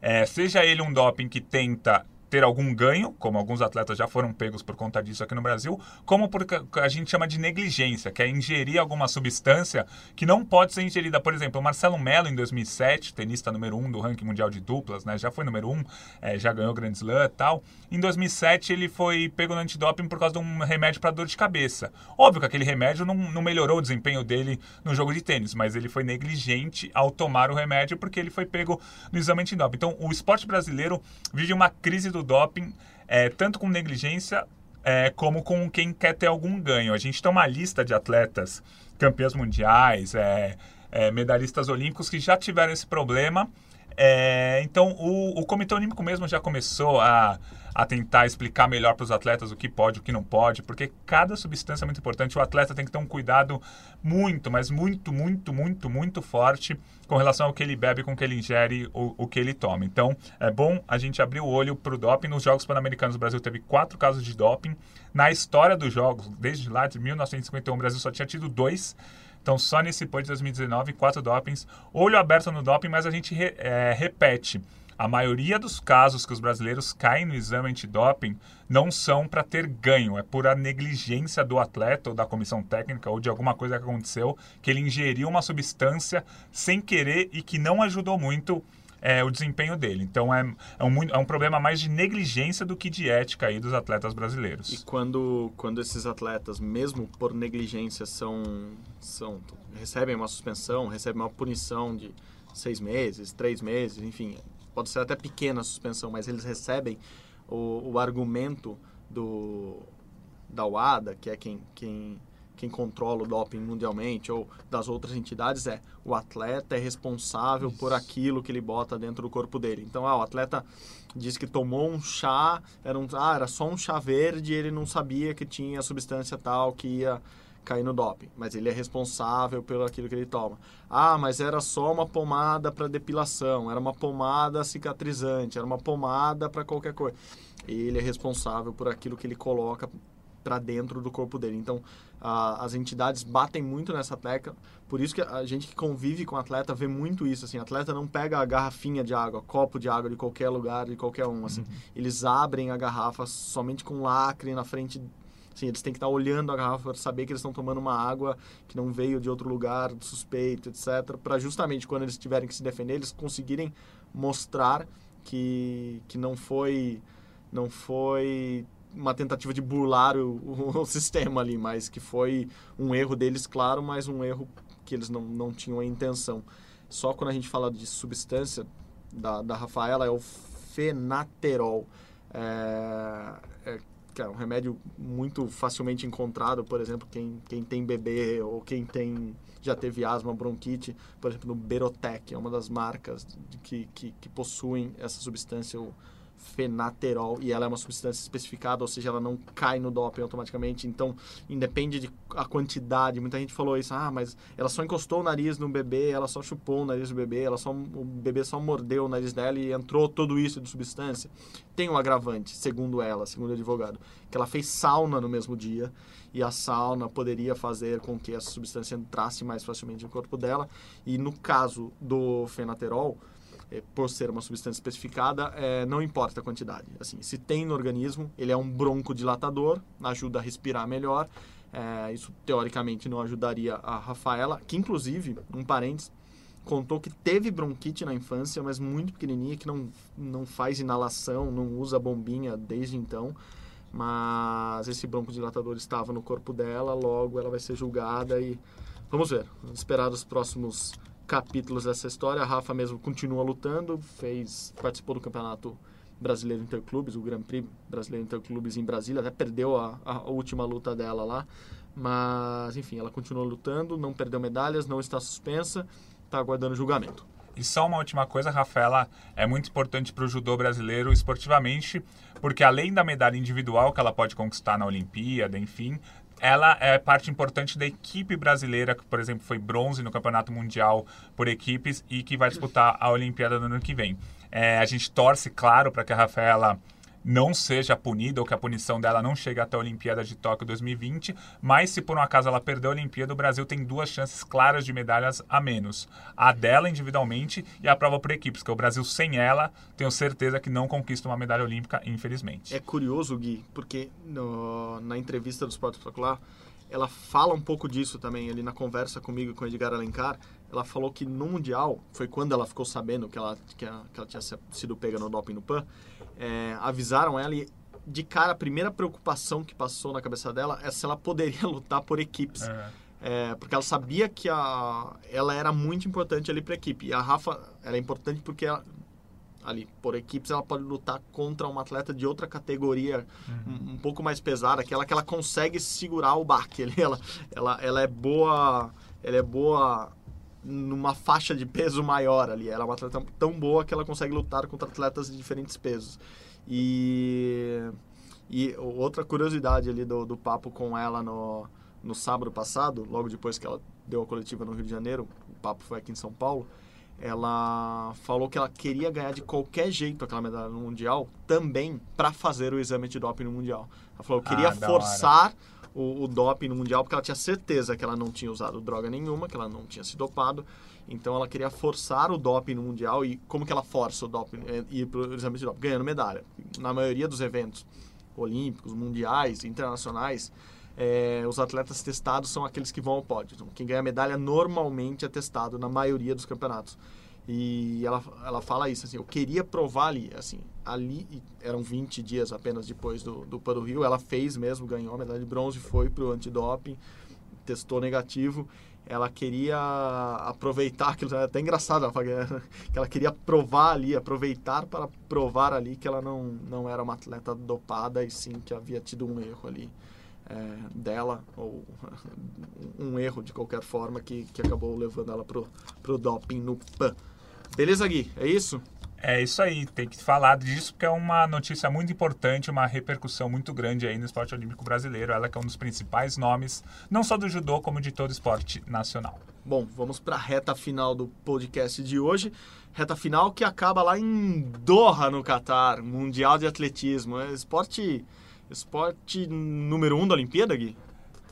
É, seja ele um doping que tenta ter algum ganho, como alguns atletas já foram pegos por conta disso aqui no Brasil, como porque a gente chama de negligência, que é ingerir alguma substância que não pode ser ingerida. Por exemplo, o Marcelo Mello, em 2007, tenista número 1 um do ranking mundial de duplas, né, já foi número 1, um, é, já ganhou Grand Slam e tal. Em 2007, ele foi pego no antidoping por causa de um remédio para dor de cabeça. Óbvio que aquele remédio não, não melhorou o desempenho dele no jogo de tênis, mas ele foi negligente ao tomar o remédio porque ele foi pego no exame antidoping. Então, o esporte brasileiro vive uma crise do doping, é, tanto com negligência é, como com quem quer ter algum ganho. A gente tem uma lista de atletas campeões mundiais, é, é, medalhistas olímpicos que já tiveram esse problema. É, então, o, o Comitê Olímpico mesmo já começou a a tentar explicar melhor para os atletas o que pode, o que não pode, porque cada substância é muito importante. O atleta tem que ter um cuidado muito, mas muito, muito, muito, muito forte com relação ao que ele bebe, com o que ele ingere, o, o que ele toma. Então, é bom a gente abrir o olho para o doping. Nos Jogos Pan-Americanos, o Brasil teve quatro casos de doping. Na história dos Jogos, desde lá de 1951, o Brasil só tinha tido dois. Então, só nesse POI de 2019, quatro dopings. Olho aberto no doping, mas a gente re, é, repete a maioria dos casos que os brasileiros caem no exame antidoping não são para ter ganho, é por a negligência do atleta ou da comissão técnica ou de alguma coisa que aconteceu, que ele ingeriu uma substância sem querer e que não ajudou muito é, o desempenho dele. Então é, é, um, é um problema mais de negligência do que de ética aí dos atletas brasileiros. E quando, quando esses atletas, mesmo por negligência, são, são recebem uma suspensão, recebem uma punição de seis meses, três meses, enfim, pode ser até pequena a suspensão, mas eles recebem o, o argumento do da UADA, que é quem, quem, quem controla o doping mundialmente, ou das outras entidades, é o atleta é responsável Isso. por aquilo que ele bota dentro do corpo dele. Então, ah, o atleta diz que tomou um chá, era, um, ah, era só um chá verde e ele não sabia que tinha substância tal que ia cair no doping, mas ele é responsável pelo aquilo que ele toma. Ah, mas era só uma pomada para depilação, era uma pomada cicatrizante, era uma pomada para qualquer coisa. Ele é responsável por aquilo que ele coloca para dentro do corpo dele. Então, as entidades batem muito nessa tecla. Por isso que a gente que convive com atleta vê muito isso. Assim, atleta não pega a garrafinha de água, copo de água de qualquer lugar, de qualquer um. Assim, uhum. eles abrem a garrafa somente com lacre na frente. Assim, eles têm que estar olhando a garrafa para saber que eles estão tomando uma água que não veio de outro lugar, suspeito, etc. Para justamente quando eles tiverem que se defender, eles conseguirem mostrar que, que não foi não foi uma tentativa de burlar o, (laughs) o, sistema ali, mas que foi um erro deles, claro, mas um erro que eles não, não tinham a intenção. Só quando a gente fala de substância da, da Rafaela é o fenaterol. É, é, é um remédio muito facilmente encontrado, por exemplo, quem, quem tem bebê ou quem tem já teve asma, bronquite, por exemplo, no Berotec, é uma das marcas que, que, que possuem essa substância, o, fenaterol e ela é uma substância especificada, ou seja, ela não cai no doping automaticamente. Então, independe de a quantidade. Muita gente falou isso, ah, mas ela só encostou o nariz no bebê, ela só chupou o nariz do bebê, ela só o bebê só mordeu o nariz dela e entrou tudo isso de substância. Tem um agravante, segundo ela, segundo o advogado, que ela fez sauna no mesmo dia e a sauna poderia fazer com que essa substância entrasse mais facilmente no corpo dela. E no caso do fenaterol, por ser uma substância especificada, é, não importa a quantidade. Assim, se tem no organismo, ele é um broncodilatador, ajuda a respirar melhor. É, isso, teoricamente, não ajudaria a Rafaela, que, inclusive, um parênteses, contou que teve bronquite na infância, mas muito pequenininha, que não, não faz inalação, não usa bombinha desde então. Mas esse broncodilatador estava no corpo dela, logo ela vai ser julgada e vamos ver. Vamos esperar os próximos capítulos dessa história. A Rafa mesmo continua lutando, fez, participou do campeonato brasileiro interclubes, o Grand Prix brasileiro interclubes em Brasília, até perdeu a, a última luta dela lá, mas enfim, ela continua lutando, não perdeu medalhas, não está suspensa, está aguardando julgamento. E só uma última coisa, Rafaela, é muito importante para o judô brasileiro esportivamente, porque além da medalha individual que ela pode conquistar na Olimpíada, enfim, ela é parte importante da equipe brasileira, que, por exemplo, foi bronze no Campeonato Mundial por equipes e que vai disputar a Olimpíada no ano que vem. É, a gente torce, claro, para que a Rafaela não seja punida ou que a punição dela não chegue até a Olimpíada de Tóquio 2020, mas se por um acaso ela perder a Olimpíada, o Brasil tem duas chances claras de medalhas a menos. A dela individualmente e a prova por equipes, que o Brasil sem ela, tenho certeza que não conquista uma medalha olímpica, infelizmente. É curioso, Gui, porque no, na entrevista do Sport Espetacular, ela fala um pouco disso também, ali na conversa comigo com o Edgar Alencar, ela falou que no Mundial, foi quando ela ficou sabendo que ela, que ela, que ela tinha sido pega no doping no PAN, é, avisaram ela e de cara a primeira preocupação que passou na cabeça dela é se ela poderia (laughs) lutar por equipes. É. É, porque ela sabia que a, ela era muito importante ali para a equipe. E a Rafa era importante porque ela, ali por equipes ela pode lutar contra uma atleta de outra categoria uhum. um, um, pouco mais pesada, aquela que ela consegue segurar o baque. (laughs) Ela, ela, ela é boa, ela é boa numa faixa de peso maior ali. Ela é uma atleta tão boa que ela consegue lutar contra atletas de diferentes pesos. E, e outra curiosidade ali do, do papo com ela no, no sábado passado, logo depois que ela deu a coletiva no Rio de Janeiro, o papo foi aqui em São Paulo, ela falou que ela queria ganhar de qualquer jeito aquela medalha no Mundial, também para fazer o exame de doping no Mundial. Ela falou, eu queria ah, forçar o, o doping no Mundial, porque ela tinha certeza que ela não tinha usado droga nenhuma, que ela não tinha se dopado. Então ela queria forçar o doping no Mundial. E como que ela força o doping? É, ir para o exame de doping? Ganhando medalha. Na maioria dos eventos olímpicos, mundiais, internacionais, é, os atletas testados são aqueles que vão ao pódio. Então, quem ganha medalha normalmente é testado na maioria dos campeonatos. E ela, ela fala isso, assim, eu queria provar ali, assim, ali, eram 20 dias apenas depois do, do Pan do Rio, ela fez mesmo, ganhou a medalha de bronze, foi pro antidoping, testou negativo, ela queria aproveitar aquilo, é até engraçado, ela (laughs) que ela queria provar ali, aproveitar para provar ali que ela não, não era uma atleta dopada e sim que havia tido um erro ali é, dela, ou (laughs) um erro de qualquer forma que, que acabou levando ela pro, pro doping no PAN. Beleza, Gui? É isso? É isso aí, tem que falar disso porque é uma notícia muito importante, uma repercussão muito grande aí no esporte olímpico brasileiro. Ela que é um dos principais nomes, não só do judô, como de todo esporte nacional. Bom, vamos para a reta final do podcast de hoje. Reta final que acaba lá em Doha, no Catar, Mundial de Atletismo. É esporte, esporte número um da Olimpíada, Gui?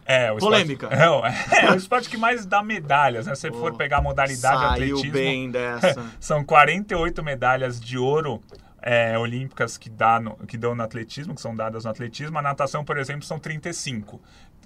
É, o Polêmica. Esporte, (laughs) é, é, o esporte que mais dá medalhas, né? Se você for pegar a modalidade de Saiu atletismo, bem (laughs) dessa. são 48 medalhas de ouro é, olímpicas que, dá no, que dão no atletismo, que são dadas no atletismo. A natação, por exemplo, são 35,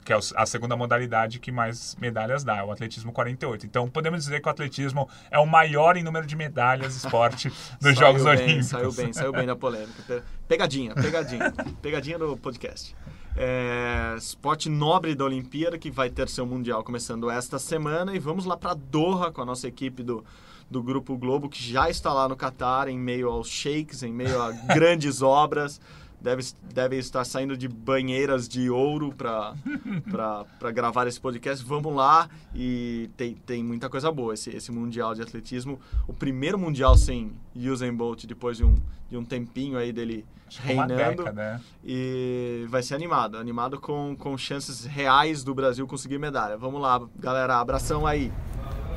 que é a segunda modalidade que mais medalhas dá, o atletismo 48. Então, podemos dizer que o atletismo é o maior em número de medalhas esporte (laughs) dos Jogos bem, Olímpicos. Saiu bem, saiu bem da polêmica. Pe- Pegadinha, pegadinha. pegadinha do podcast. É, esporte nobre da Olimpíada, que vai ter seu Mundial começando esta semana. E vamos lá para Doha com a nossa equipe do, do Grupo Globo, que já está lá no Catar, em meio aos shakes, em meio a (laughs) grandes obras. Deve, deve estar saindo de banheiras de ouro para (laughs) gravar esse podcast. Vamos lá e tem, tem muita coisa boa esse, esse Mundial de Atletismo. O primeiro Mundial sem Usain Bolt depois de um, de um tempinho aí dele Acho uma reinando. década, né? E vai ser animado. Animado com, com chances reais do Brasil conseguir medalha. Vamos lá, galera. Abração aí.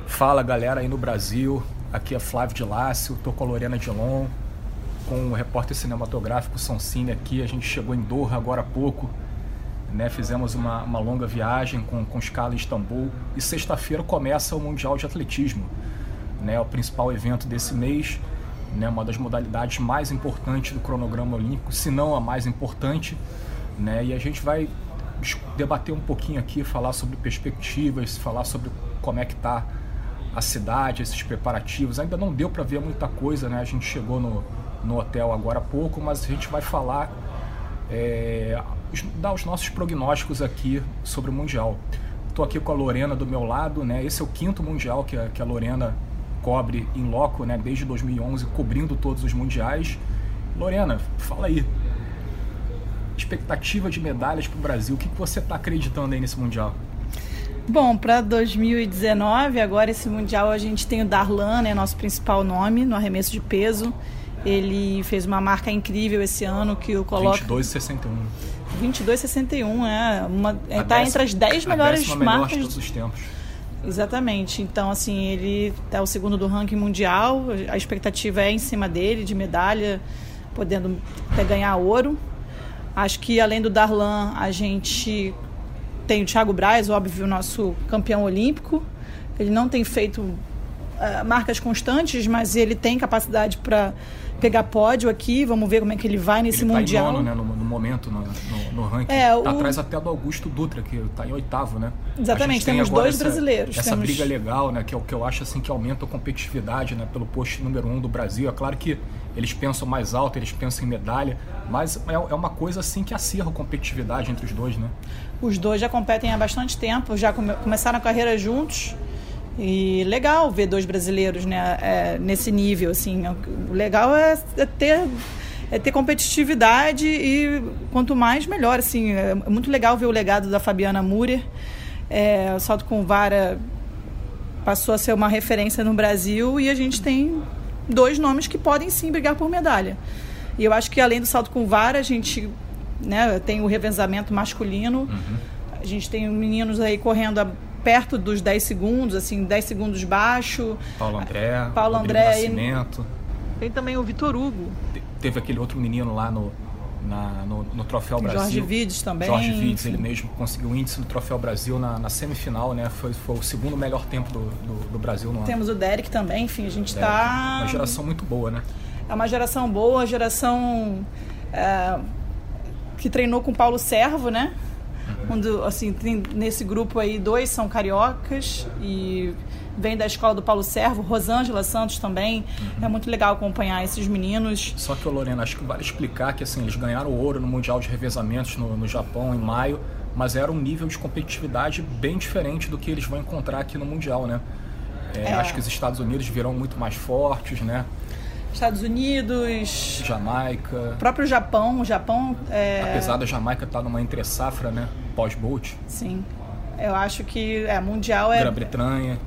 Fala galera aí no Brasil, aqui é Flávio de Lácio, tô com a Lorena Dilon, com o repórter cinematográfico Sonsine aqui, a gente chegou em Doha agora há pouco, né? fizemos uma, uma longa viagem com, com escala em Istambul e sexta-feira começa o Mundial de Atletismo, né? o principal evento desse mês, né? uma das modalidades mais importantes do cronograma olímpico, se não a mais importante, né? e a gente vai debater um pouquinho aqui, falar sobre perspectivas, falar sobre como é que está a cidade, esses preparativos. Ainda não deu para ver muita coisa, né? A gente chegou no, no hotel agora há pouco, mas a gente vai falar, é, dar os nossos prognósticos aqui sobre o Mundial. Estou aqui com a Lorena do meu lado, né? Esse é o quinto Mundial que a, que a Lorena cobre em loco, né? Desde 2011, cobrindo todos os mundiais. Lorena, fala aí. Expectativa de medalhas para o Brasil. O que, que você está acreditando aí nesse Mundial? Bom, para 2019, agora esse Mundial, a gente tem o Darlan, né, nosso principal nome no arremesso de peso. Ele fez uma marca incrível esse ano que o coloca 22,61. 22,61, é uma está décima- entre as 10 a melhores décima melhor marcas de todos os tempos. Exatamente. Então, assim, ele é o segundo do ranking mundial. A expectativa é em cima dele, de medalha, podendo até ganhar ouro. Acho que além do Darlan, a gente tem o Thiago Braz, óbvio, nosso campeão olímpico. Ele não tem feito ah, marcas constantes, mas ele tem capacidade para pegar pódio aqui. Vamos ver como é que ele vai nesse ele tá mundial. em nono, né, no, no momento, no, no, no ranking. É, tá o- atrás até do Augusto Dutra, que tá em oitavo, né? Exatamente, temos dois essa, brasileiros, Essa temos- briga legal, né? Que é o que eu acho assim que aumenta a competitividade, né? Pelo posto número um do Brasil. É claro que eles pensam mais alto, eles pensam em medalha, mas é, é uma coisa assim que acirra a competitividade entre os dois, né? Os dois já competem há bastante tempo, já come- começaram a carreira juntos. E legal ver dois brasileiros né, é, nesse nível. Assim. O legal é, é ter, é ter competitividade e quanto mais, melhor. Assim. É muito legal ver o legado da Fabiana Murer. É, o salto com vara passou a ser uma referência no Brasil e a gente tem dois nomes que podem sim brigar por medalha. E eu acho que além do salto com vara, a gente né, tem o revezamento masculino. A gente tem meninos aí correndo a- perto dos 10 segundos, assim, 10 segundos baixo. Paulo André, Paulo Rodrigo André e- Nascimento. Tem também o Vitor Hugo, Te- Teve aquele outro menino lá no, na- no, no Troféu Brasil. Jorge Vides também. Jorge Vides, ele mesmo conseguiu o índice do Troféu Brasil na, na semifinal, né? Foi, foi o segundo melhor tempo do, do, do Brasil no ano. Temos o Derek também, enfim, a gente É, está... Uma geração muito boa, né? É uma geração boa, geração é, que treinou com Paulo Servo, né? Quando, assim, tem nesse grupo aí dois são cariocas e vem da escola do Paulo Servo, Rosângela Santos também. É muito legal acompanhar esses meninos. Só que, Lorena, acho que vale explicar que assim, eles ganharam ouro no Mundial de Revezamentos no, no Japão em maio, mas era um nível de competitividade bem diferente do que eles vão encontrar aqui no Mundial, né? É, É. Acho que os Estados Unidos virão muito mais fortes, né? Estados Unidos, Jamaica. próprio Japão, o Japão é, Apesar da Jamaica estar numa entre-safra, né? Pós-Bolt. sim. Eu acho que é mundial é Grã-Bretanha.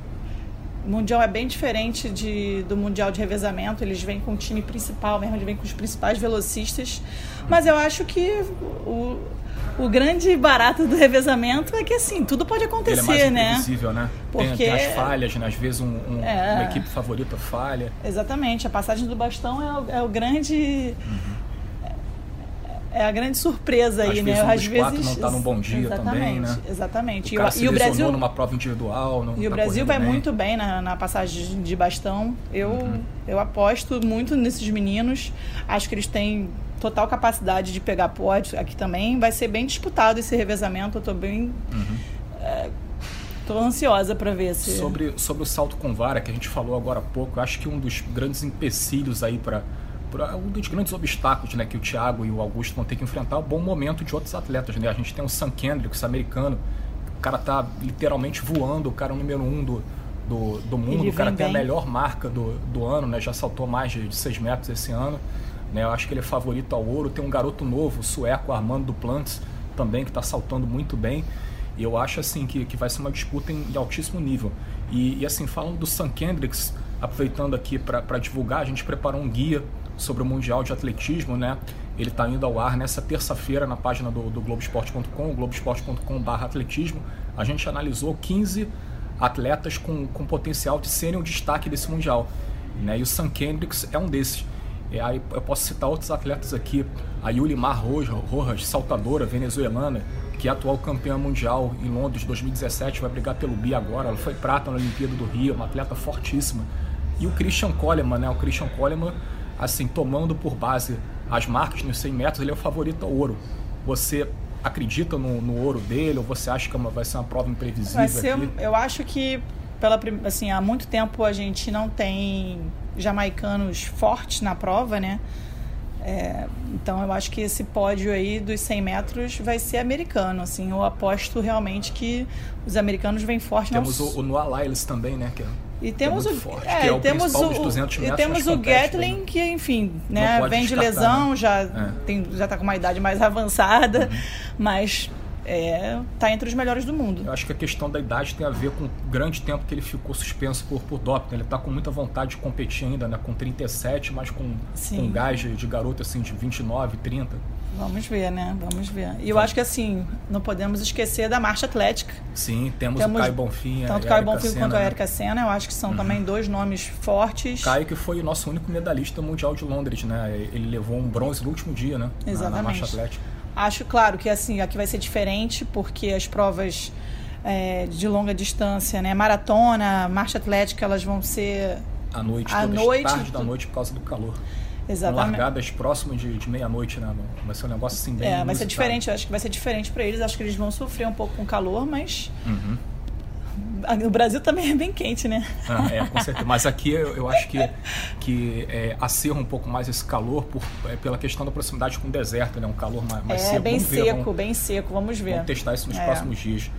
O Mundial é bem diferente de, do Mundial de revezamento. Eles vêm com o time principal mesmo, eles vêm com os principais velocistas. Mas eu acho que o, o grande barato do revezamento é que assim, tudo pode acontecer, Ele é mais né? imprevisível, né? Tem- Porque- Tem, as falhas, né? Às vezes um- um- É. uma equipe favorita falha. Exatamente, a passagem do bastão é o, é o grande. É a grande surpresa aí, Às né? vezes um dos quatro não tá num bom dia exatamente, também, né? Exatamente. O e, e o Brasil numa prova individual. Não E o tá Brasil vai bem. muito bem na, na passagem de bastão. Eu, Uhum. eu aposto muito nesses meninos. Acho que eles têm total capacidade de pegar pódio aqui também. Vai ser bem disputado esse revezamento. Eu tô bem. é, tô ansiosa para ver se. Sobre, sobre o salto com vara, que a gente falou agora há pouco, eu acho que um dos grandes empecilhos aí para um dos grandes obstáculos né, que o Thiago e o Augusto vão ter que enfrentar é o bom momento de outros atletas. Né? A gente tem o Sam Kendricks, americano, o cara tá literalmente voando, o cara é o número um do, do, do mundo, Ele o cara tem a bem. melhor marca do, do ano, né? já saltou mais de 6 metros esse ano. Né? Eu acho que ele é favorito ao ouro. Tem um garoto novo, sueco, Armando Duplantis, também, que está saltando muito bem. E eu acho assim que, que vai ser uma disputa em, em altíssimo nível. E, e, assim, falando do Sam Kendricks, aproveitando aqui para divulgar, a gente preparou um guia sobre o Mundial de Atletismo, né? Ele está indo ao ar nessa terça-feira na página do, do Globoesporte.com, globoesporte.com.br atletismo. A gente analisou 15 atletas com, com potencial de serem um destaque desse Mundial. Né? E o Sam Kendricks é um desses. E aí eu posso citar outros atletas aqui. A Yulimar Rojas, saltadora venezuelana, que é atual campeã mundial em Londres 2017, vai brigar pelo bi agora. Ela foi prata na Olimpíada do Rio, uma atleta fortíssima. E o Christian Coleman, né? O Christian Coleman, assim, tomando por base as marcas nos 100 metros, ele é o favorito ao ouro. Você acredita no, no ouro dele ou você acha que é vai ser uma prova imprevisível Vai ser, aqui? eu acho que pela assim, há muito tempo a gente não tem jamaicanos fortes na prova, né? É, então eu acho que esse pódio aí dos 100 metros vai ser americano, assim, eu aposto realmente que os americanos vêm forte Temos não... o, o Noah Lyles também, né? Que é, E temos é o, forte, é, que é o temos o, dos 200 e temos o compete Gatlin bem. que enfim, né, vem de lesão, né? já É. tem já tá com uma idade mais (laughs) avançada, Uhum. mas é, tá entre os melhores do mundo. Eu acho que a questão da idade tem a ver com o grande tempo que ele ficou suspenso por, por doping. Ele tá com muita vontade de competir ainda, né? Com 37, mas com, Sim. com gás de, garoto assim de 29, 30. Vamos ver, né? Vamos ver. E eu acho que assim, não podemos esquecer da marcha atlética. Sim, temos, Temos o Caio Bonfim, Tanto o Caio Bonfim Senna, quanto a né? Erika Senna, eu acho que são também dois nomes fortes. Caio que foi o nosso único medalhista mundial de Londres, né? Ele levou um bronze no último dia, né? Na- Na, Exatamente. marcha atlética. Acho, claro, que assim, aqui vai ser diferente, porque as provas é, de longa distância, né? Maratona, marcha atlética, elas vão ser À noite, À noite, tarde da noite por causa do calor. Com exatamente. largadas próximas de, de meia-noite, né? Vai ser um negócio assim bem É, vai ser diferente, acho que vai ser diferente para eles. Acho que eles vão sofrer um pouco com o calor, mas Uhum. O Brasil também é bem quente, né? Ah, é, com certeza. Mas aqui eu, eu acho que, que é, acerra um pouco mais esse calor por, é, pela questão da proximidade com o deserto, né? Um calor mais, mais é seco. bem Vamos ver, seco, vamos- bem seco. Vamos ver. Vamos testar isso nos É. próximos dias.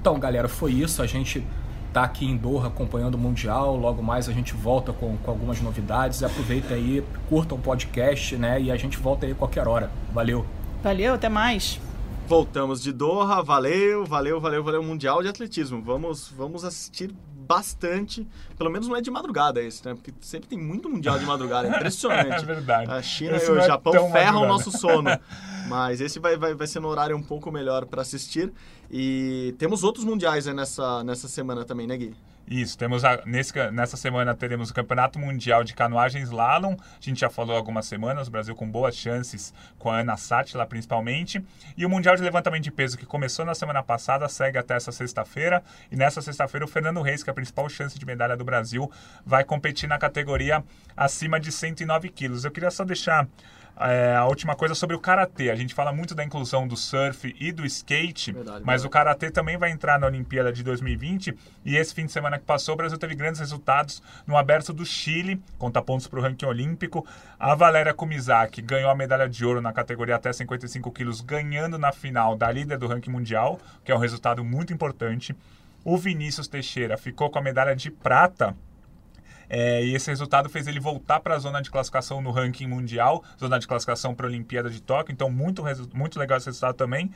Então, galera, foi isso. A gente tá aqui em Doha acompanhando o Mundial. Logo mais a gente volta com, com algumas novidades. Aproveita aí, curta o podcast, né? E a gente volta aí qualquer hora. Valeu! Valeu, até mais. Voltamos de Doha, valeu, valeu, valeu, valeu. Mundial de Atletismo. Vamos, vamos assistir bastante. Pelo menos não é de madrugada esse, né? Porque sempre tem muito Mundial de madrugada. É impressionante. (laughs) É verdade. A China Esse e o é Japão tão ferram o madrugada. nosso sono. (laughs) Mas esse vai, vai, vai ser no horário um pouco melhor para assistir. E temos outros mundiais aí nessa, nessa semana também, né, Gui? Isso, temos a- nesse, nessa semana teremos o Campeonato Mundial de Canoagem Slalom. A gente já falou algumas semanas, o Brasil com boas chances com a Ana Sátila principalmente. E o Mundial de Levantamento de Peso que começou na semana passada segue até essa sexta-feira. E nessa sexta-feira o Fernando Reis, que é a principal chance de medalha do Brasil, vai competir na categoria acima de 109 quilos. Eu queria só deixar é, a última coisa sobre o karatê. A gente fala muito da inclusão do surf e do skate, Verdade, mas verdade. o karatê também vai entrar na Olimpíada de 2020 e esse fim de semana que passou, o Brasil teve grandes resultados no aberto do Chile, conta pontos para o ranking olímpico. A Valéria Kumizaki ganhou a medalha de ouro na categoria até 55 quilos, ganhando na final da líder do ranking mundial, que é um resultado muito importante. O Vinícius Teixeira ficou com a medalha de prata é, e esse resultado fez ele voltar para a zona de classificação no ranking mundial, zona de classificação para a Olimpíada de Tóquio. Então, muito, muito legal esse resultado também.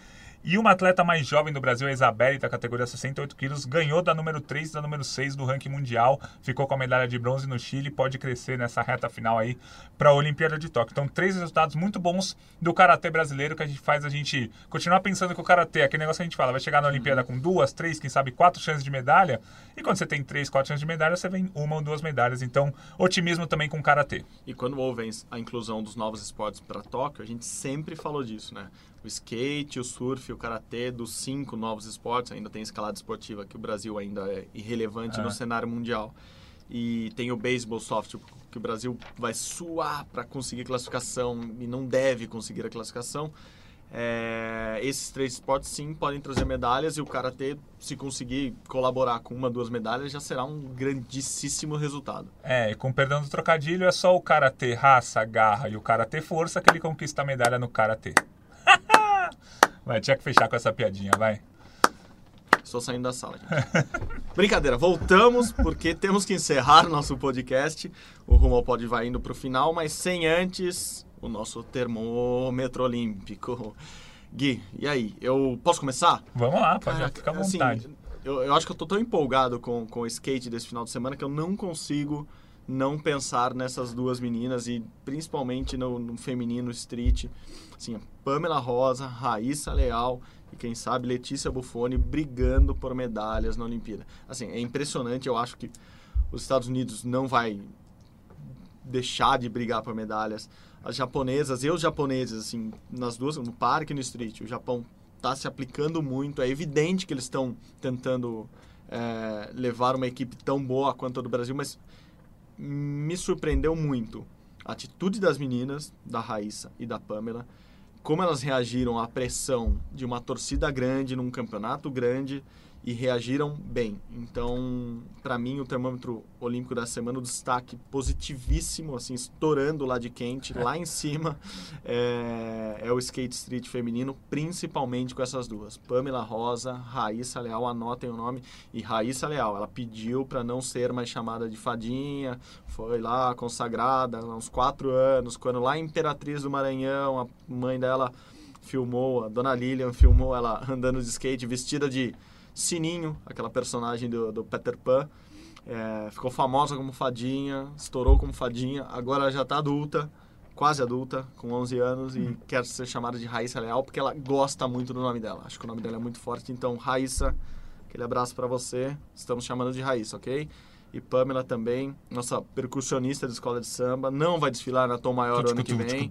E uma atleta mais jovem do Brasil, a Isabelle, da categoria 68 quilos, ganhou da número 3 e da número 6 do ranking mundial, ficou com a medalha de bronze no Chile, pode crescer nessa reta final aí para a Olimpíada de Tóquio. Então, três resultados muito bons do karatê brasileiro que a gente faz a gente continuar pensando que o karatê, aquele negócio que a gente fala, vai chegar na Olimpíada com duas, três, quem sabe quatro chances de medalha. E quando você tem três, quatro chances de medalha, você vem uma ou duas medalhas. Então, otimismo também com o karatê. E quando houve a inclusão dos novos esportes para Tóquio, a gente sempre falou disso, né? O skate, o surf, o karatê, dos cinco novos esportes, ainda tem escalada esportiva que o Brasil ainda é irrelevante É. no cenário mundial. E tem o beisebol soft, que o Brasil vai suar para conseguir classificação e não deve conseguir a classificação. É, esses três esportes sim podem trazer medalhas e o karatê, se conseguir colaborar com uma, duas medalhas, já será um grandíssimo resultado. É, e com perdão do trocadilho, é só o karatê raça, garra e o karatê força que ele conquista a medalha no karatê. Vai, tinha que fechar com essa piadinha, vai. Estou saindo da sala, gente. (laughs) Brincadeira, voltamos porque temos que encerrar nosso podcast. O Rumo ao Pod vai indo para o final, mas sem antes o nosso termômetro olímpico. Gui, e aí? Eu posso começar? Vamos lá, pode Caraca, ficar à assim, vontade. eu, eu acho que eu tô tão empolgado com, com o skate desse final de semana que eu não consigo não pensar nessas duas meninas e principalmente no, no feminino street. Assim, Pamela Rosa, Raíssa Leal e quem sabe Letícia Buffoni brigando por medalhas na Olimpíada. Assim, é impressionante, eu acho que os Estados Unidos não vai deixar de brigar por medalhas. As japonesas e os japoneses, assim, nas duas, no parque e no street, o Japão está se aplicando muito. É evidente que eles estão tentando é, levar uma equipe tão boa quanto a do Brasil, mas me surpreendeu muito a atitude das meninas, da Raíssa e da Pamela, como elas reagiram à pressão de uma torcida grande num campeonato grande e reagiram bem. Então, para mim, o termômetro olímpico da semana, o destaque positivíssimo, assim, estourando lá de quente, lá em cima, é, é o skate street feminino, principalmente com essas duas. Pamela Rosa, Raíssa Leal, anotem o nome. E Raíssa Leal, ela pediu para não ser mais chamada de fadinha, foi lá consagrada há uns quatro anos, quando lá em Imperatriz do Maranhão, a mãe dela filmou, a dona Lilian filmou ela andando de skate vestida de Sininho, aquela personagem do, do Peter Pan. É, ficou famosa como fadinha, estourou como fadinha, agora ela já está adulta, quase adulta, com 11 anos, e quer ser chamada de Raíssa Leal porque ela gosta muito do nome dela. Acho que o nome dela é muito forte, então Raíssa, aquele abraço para você. Estamos chamando de Raíssa, ok? E Pamela também, nossa percussionista de escola de samba, não vai desfilar na Tom Maior ano que vem.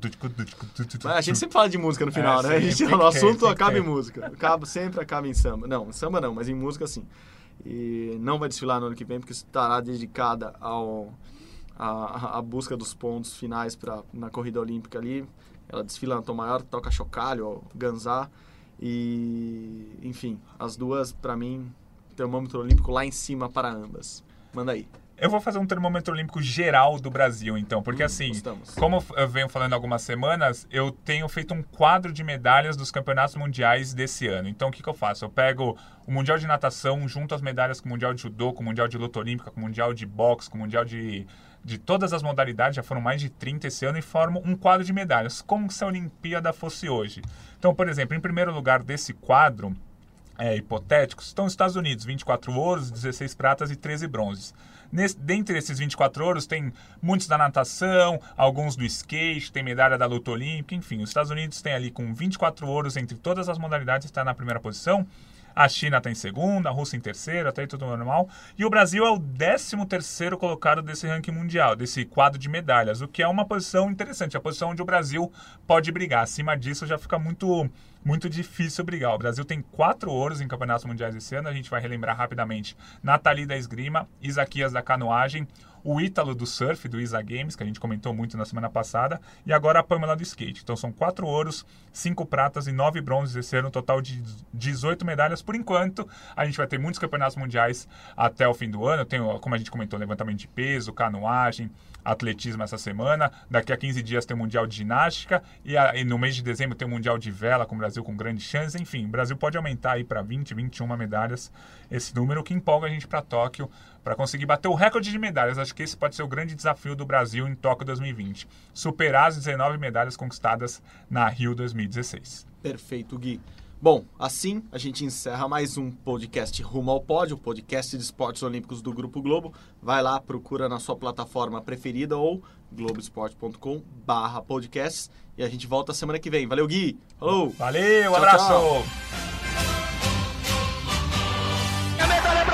Mas a gente sempre fala de música no final, É, né? A gente, o assunto acaba tem. em música. Acaba, sempre acaba em samba. Não, em samba não, mas em música sim. E não vai desfilar no ano que vem porque estará dedicada ao a, a busca dos pontos finais pra, na corrida olímpica ali. Ela desfila na Tom Maior, toca chocalho, ganzá. E, enfim, as duas, pra mim, termômetro olímpico lá em cima para ambas. Manda aí. Eu vou fazer um termômetro olímpico geral do Brasil, então, porque Hum, assim, gostamos. como eu venho falando algumas semanas, eu tenho feito um quadro de medalhas dos campeonatos mundiais desse ano. Então, o que, que eu faço? Eu pego o Mundial de Natação, junto as medalhas com o Mundial de Judô, com o Mundial de Luta Olímpica, com o Mundial de Boxe, com o Mundial de, de todas as modalidades, já foram mais de 30 esse ano, e formo um quadro de medalhas, como se a Olimpíada fosse hoje. Então, por exemplo, em primeiro lugar desse quadro, é, hipotéticos, estão os Estados Unidos, 24 ouros, 16 pratas e 13 bronzes. Nesse, dentre esses 24 ouros, tem muitos da natação, alguns do skate, tem medalha da luta olímpica, enfim. Os Estados Unidos tem ali com 24 ouros entre todas as modalidades, está na primeira posição. A China está em segunda, a Rússia em terceira, até aí tudo normal. E o Brasil é o 13 terceiro colocado desse ranking mundial, desse quadro de medalhas, o que é uma posição interessante, a posição onde o Brasil pode brigar. Acima disso já fica muito muito difícil brigar. O Brasil tem quatro ouros em campeonatos mundiais esse ano. A gente vai relembrar rapidamente Nathalie da esgrima, Isaquias da canoagem, o Ítalo do surf, do Isa Games, que a gente comentou muito na semana passada, e agora a Pamela do skate. Então são quatro ouros, cinco pratas e nove bronzes esse ano, um total de 18 medalhas por enquanto. A gente vai ter muitos campeonatos mundiais até o fim do ano. Tem, como a gente comentou, levantamento de peso, canoagem, atletismo essa semana. Daqui a 15 dias tem o Mundial de Ginástica e, a, e no mês de dezembro tem o Mundial de Vela com o Brasil com grandes chances. Enfim, o Brasil pode aumentar aí para 20, 21 medalhas esse número que empolga a gente para Tóquio para conseguir bater o recorde de medalhas. Acho que esse pode ser o grande desafio do Brasil em Tóquio 2020. Superar as 19 medalhas conquistadas na Rio 2016. Perfeito, Gui. Bom, assim a gente encerra mais um podcast Rumo ao Pódio, podcast de esportes olímpicos do Grupo Globo. Vai lá, procura na sua plataforma preferida ou globesport.com barra podcasts e a gente volta semana que vem. Valeu, Gui! Falou! Valeu, Tchau, abraço! tchau.